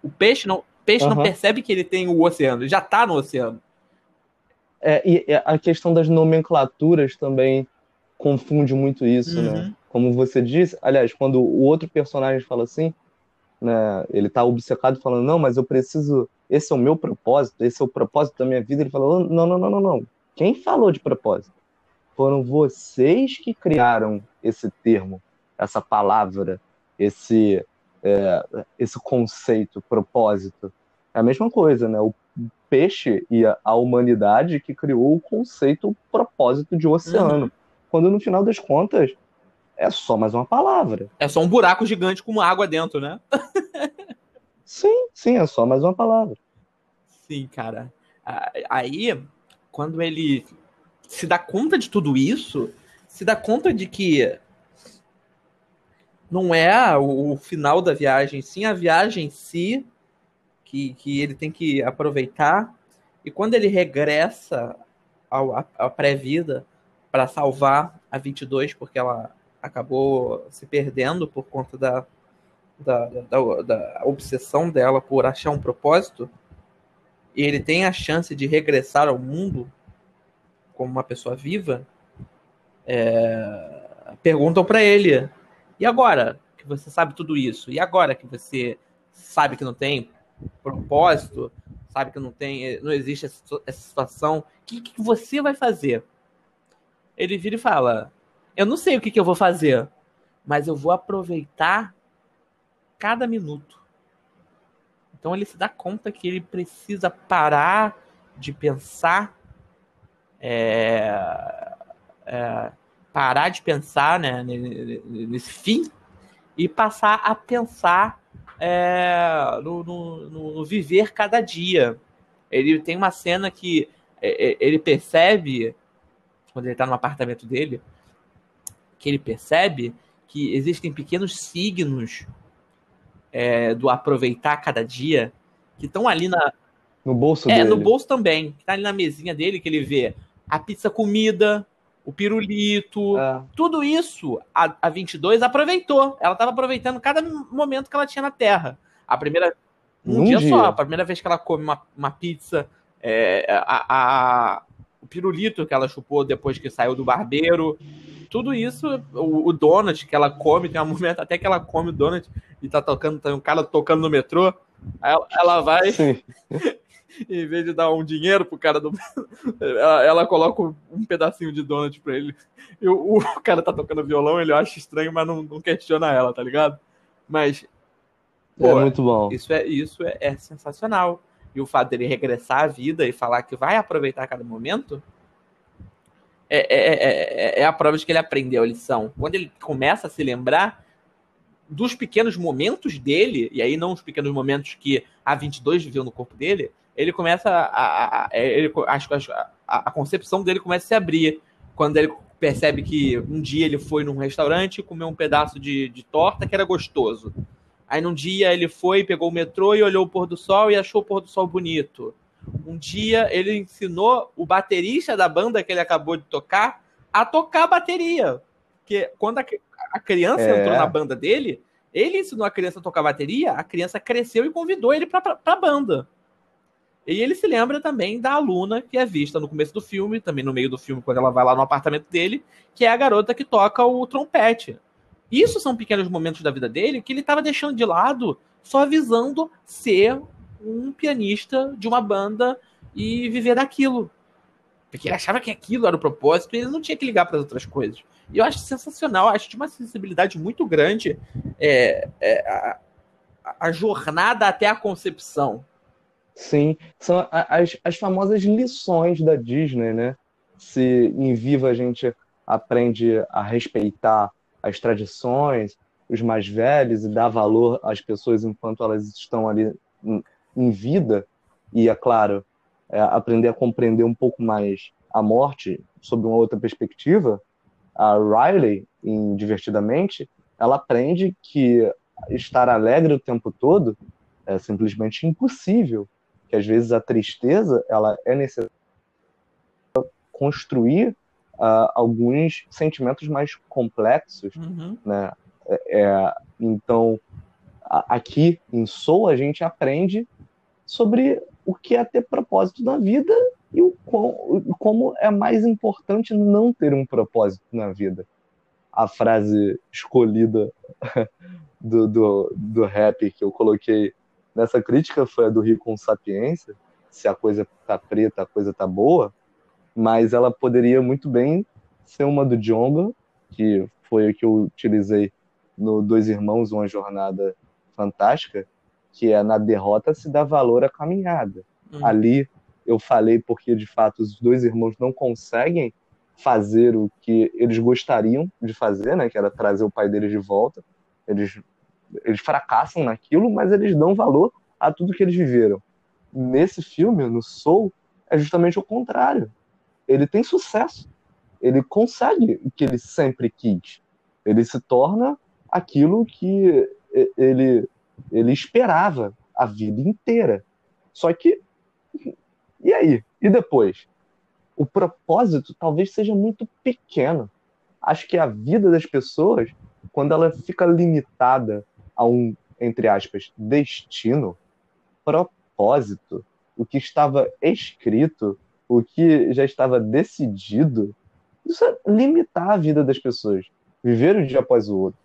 O peixe não, peixe uhum. não percebe que ele tem o oceano, ele já está no oceano.
É, e a questão das nomenclaturas também confunde muito isso, né? uhum. né? Como você disse, aliás, quando o outro personagem fala assim, né, ele está obcecado falando, não, mas eu preciso, esse é o meu propósito, esse é o propósito da minha vida, ele fala, não, não, não, não, não, quem falou de propósito? Foram vocês que criaram esse termo, essa palavra, esse, é, esse conceito, propósito. É a mesma coisa, né? O peixe e a humanidade que criou o conceito propósito de oceano. Uhum. Quando no final das contas é só mais uma palavra.
É só um buraco gigante com água dentro, né?
sim, sim, é só mais uma palavra.
Sim, cara. Aí quando ele se dá conta de tudo isso, se dá conta de que não é o, final da viagem, sim a viagem em si, que, que ele tem que aproveitar. E quando ele regressa à pré-vida para salvar a 22, porque ela acabou se perdendo por conta da, da, da, da obsessão dela por achar um propósito, e ele tem a chance de regressar ao mundo como uma pessoa viva, é, perguntam para ele: e agora que você sabe tudo isso? E agora que você sabe que não tem propósito, sabe que não tem, não existe essa, situação, o que, que você vai fazer? Ele vira e fala: eu não sei o que, que eu vou fazer, mas eu vou aproveitar cada minuto. Então ele se dá conta que ele precisa parar de pensar, é, é, parar de pensar né, nesse fim e passar a pensar é, no, no, no, viver cada dia. Ele tem uma cena que é, é, ele percebe, quando ele está no apartamento dele, que ele percebe que existem pequenos signos é, do aproveitar cada dia que estão ali na.
No bolso
é,
dele.
no bolso também. Que tá ali na mesinha dele, que ele vê a pizza comida, o pirulito, é. tudo isso a, a 22 aproveitou. Ela estava aproveitando cada momento que ela tinha na Terra. A primeira. Um, um dia, dia, só, a primeira vez que ela come uma, uma pizza, é, a, a, o pirulito que ela chupou depois que saiu do barbeiro, tudo isso, o, o donut que ela come, tem um momento até que ela come o donut e tá tocando, tem um cara tocando no metrô, ela, ela vai, em vez de dar um dinheiro pro cara do. Ela, ela coloca um pedacinho de donut pra ele. E o, o cara tá tocando violão, ele acha estranho, mas não, não questiona ela, tá ligado? Mas.
É pô, é muito bom.
Isso é, isso é, é sensacional. E o fato dele regressar à vida e falar que vai aproveitar cada momento é, é, é, é, a prova de que ele aprendeu a lição. Quando ele começa a se lembrar dos pequenos momentos dele, e aí não os pequenos momentos que a 22 viveu no corpo dele, ele começa a. a, a ele, acho, a, a concepção dele começa a se abrir. Quando ele percebe que um dia ele foi num restaurante e comeu um pedaço de, de torta que era gostoso. Aí num dia ele foi, pegou o metrô e olhou o pôr do sol e achou o pôr do sol bonito. Um dia ele ensinou o baterista da banda que ele acabou de tocar a tocar bateria. Porque quando a, a criança é. entrou na banda dele, ele ensinou a criança a tocar bateria, a criança cresceu e convidou ele para a banda. E ele se lembra também da aluna que é vista no começo do filme, também no meio do filme, quando ela vai lá no apartamento dele, que é a garota que toca o trompete. Isso são pequenos momentos da vida dele que ele estava deixando de lado, só visando ser um pianista de uma banda e viver daquilo. Porque ele achava que aquilo era o propósito e ele não tinha que ligar para as outras coisas. E eu acho sensacional, acho de uma sensibilidade muito grande é, é, a, a, jornada até a concepção.
Sim, são as, as famosas lições da Disney, né? Se em Viva a gente aprende a respeitar as tradições, os mais velhos e dar valor às pessoas enquanto elas estão ali em vida e, é claro, é, aprender a compreender um pouco mais a morte sob uma outra perspectiva, a Riley, em Divertidamente, ela aprende que estar alegre o tempo todo é simplesmente impossível, que às vezes a tristeza ela é necessária para construir uh, alguns sentimentos mais complexos,
uhum.
né? É, é então, aqui em Soul a gente aprende sobre o que é ter propósito na vida e o como é mais importante não ter um propósito na vida. A frase escolhida do, do, do rap que eu coloquei nessa crítica foi a do Rio com Sapiência, se a coisa tá preta, a coisa tá boa, mas ela poderia muito bem ser uma do Djonga, que foi a que eu utilizei no Dois Irmãos, Uma Jornada Fantástica, que é na derrota se dá valor à caminhada. Uhum. Ali eu falei porque de fato os dois irmãos não conseguem fazer o que eles gostariam de fazer, né, que era trazer o pai deles de volta. Eles eles fracassam naquilo, mas eles dão valor a tudo que eles viveram. Nesse filme, no Soul, é justamente o contrário. Ele tem sucesso. Ele consegue o que ele sempre quis. Ele se torna aquilo que ele ele esperava a vida inteira. Só que, e aí? E depois? O propósito talvez seja muito pequeno. Acho que a vida das pessoas, quando ela fica limitada a um, entre aspas, destino, propósito, o que estava escrito, o que já estava decidido, isso é limitar a vida das pessoas. Viver um dia após o outro.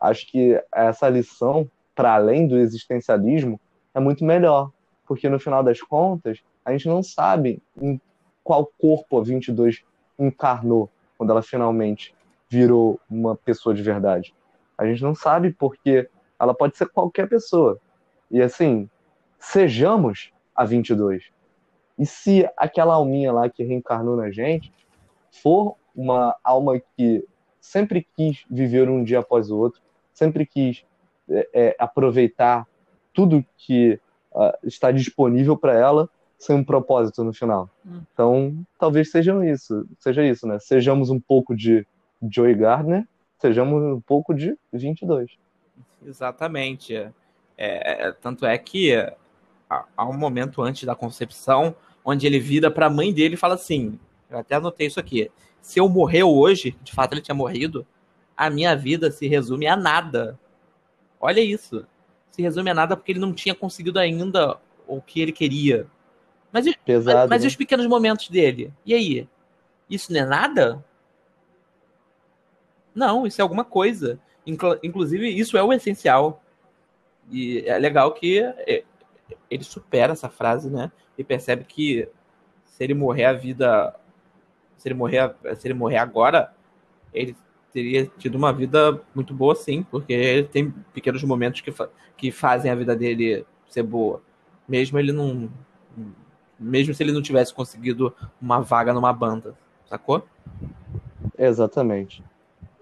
Acho que essa lição, para além do existencialismo, é muito melhor. Porque no final das contas, a gente não sabe em qual corpo a 22 encarnou quando ela finalmente virou uma pessoa de verdade. A gente não sabe porque ela pode ser qualquer pessoa. E assim, sejamos a 22. E se aquela alminha lá que reencarnou na gente for uma alma que sempre quis viver um dia após o outro, sempre quis é, é, aproveitar tudo que uh, está disponível para ela sem um propósito no final. Hum. Então, talvez seja isso, seja isso, né? Sejamos um pouco de Joey Gardner, sejamos um pouco de 22.
Exatamente. É, é, tanto é que há um momento antes da concepção onde ele vira para a mãe dele e fala assim: eu até anotei isso aqui. Se eu morrer hoje, de fato ele tinha morrido, a minha vida se resume a nada. Olha isso. Se resume a nada porque ele não tinha conseguido ainda o que ele queria. Mas, Pesado, mas, mas né? e os pequenos momentos dele? E aí? Isso não é nada? Não, isso é alguma coisa. Inclusive, isso é o essencial. E é legal que é, ele supera essa frase, né? E percebe que se ele morrer a vida. Se ele morrer, se ele morrer agora, ele teria tido uma vida muito boa, sim, porque ele tem pequenos momentos que, fa que fazem a vida dele ser boa. Mesmo ele não. Mesmo se ele não tivesse conseguido uma vaga numa banda, sacou?
Exatamente.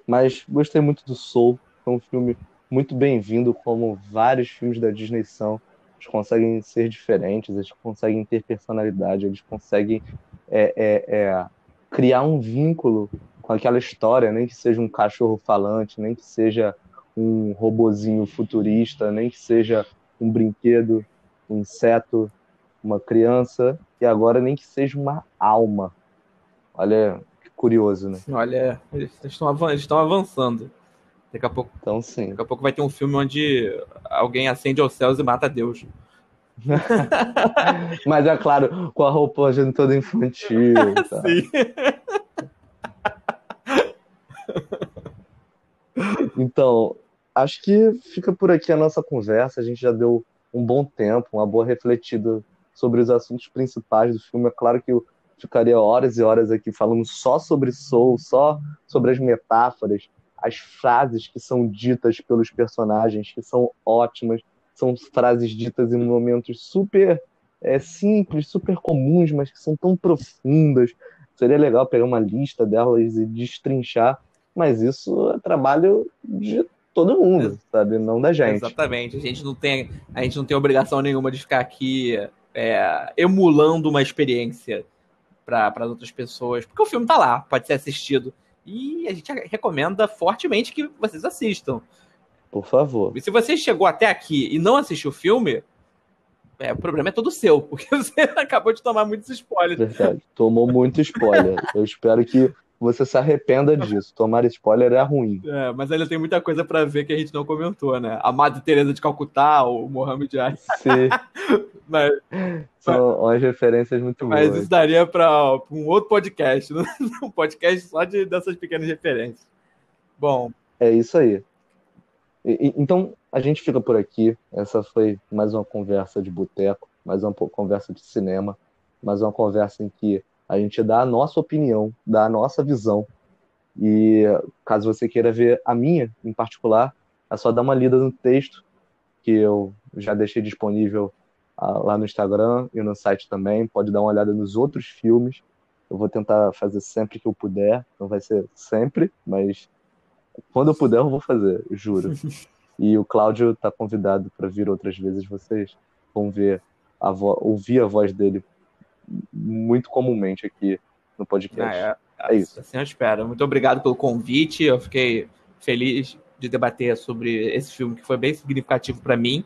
Mas gostei muito do Soul, é um filme muito bem-vindo, como vários filmes da Disney são. Eles conseguem ser diferentes, eles conseguem ter personalidade, eles conseguem é, é, é, criar um vínculo com aquela história, nem que seja um cachorro falante, nem que seja um robozinho futurista, nem que seja um brinquedo, um inseto, uma criança, e agora nem que seja uma alma. Olha curioso, né?
Olha, eles estão, avançando. Daqui a pouco.
Então, sim.
Daqui a pouco vai ter um filme onde alguém acende aos céus e mata Deus.
Mas é claro, com a roupagem toda infantil. Tá? sim. Então, acho que fica por aqui a nossa conversa. A gente já deu um bom tempo, uma boa refletida sobre os assuntos principais do filme. É claro que eu ficaria horas e horas aqui falando só sobre Soul, só sobre as metáforas, as frases que são ditas pelos personagens, que são ótimas, são frases ditas em momentos super é, simples, super comuns, mas que são tão profundas. Seria legal pegar uma lista delas e destrinchar mas isso é trabalho de todo mundo, sabe? Não da gente.
Exatamente. A gente não tem, a gente não tem obrigação nenhuma de ficar aqui é, emulando uma experiência para as outras pessoas, porque o filme tá lá, pode ser assistido. E a gente recomenda fortemente que vocês assistam.
Por favor.
E se você chegou até aqui e não assistiu o filme, é, o problema é todo seu, porque você acabou de tomar muitos spoilers.
Verdade, tomou muito spoiler. Eu espero que você se arrependa disso. Tomar spoiler é ruim.
É, mas ainda tem muita coisa para ver que a gente não comentou, né? A Madre Teresa de Calcutá, o Mohamed Ali.
Sim. mas, São umas referências muito
mas
boas.
Mas isso daria para um outro podcast, né? um podcast só de, dessas pequenas referências. Bom.
É isso aí. E, então, a gente fica por aqui. Essa foi mais uma conversa de boteco, mais uma conversa de cinema, mais uma conversa em que a gente dá a nossa opinião, dá a nossa visão. E caso você queira ver a minha em particular, é só dar uma lida no texto que eu já deixei disponível ah, lá no Instagram e no site também. Pode dar uma olhada nos outros filmes. Eu vou tentar fazer sempre que eu puder. Não vai ser sempre, mas quando eu puder eu vou fazer, juro. E o Cláudio está convidado para vir outras vezes. Vocês vão ver a ouvir a voz dele muito comumente aqui no podcast. É, é, é isso.
Assim eu espero. Muito obrigado pelo convite. Eu fiquei feliz de debater sobre esse filme que foi bem significativo para mim.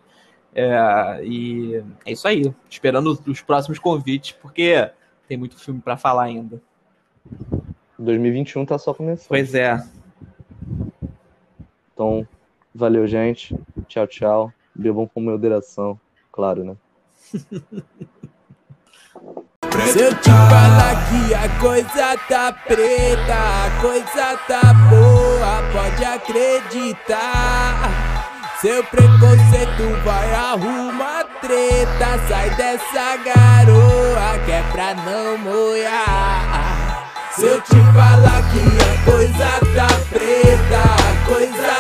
É, e é isso aí. Esperando os próximos convites, porque tem muito filme para falar ainda.
2021 tá só começando.
Pois é.
Então, valeu, gente. Tchau, tchau. Bebam com moderação, claro, né?
Se eu te falar que a coisa tá preta, a coisa tá boa, pode acreditar. Seu preconceito vai arrumar treta, sai dessa garoa que é pra não moiar. Se eu te falar que a coisa tá preta, a coisa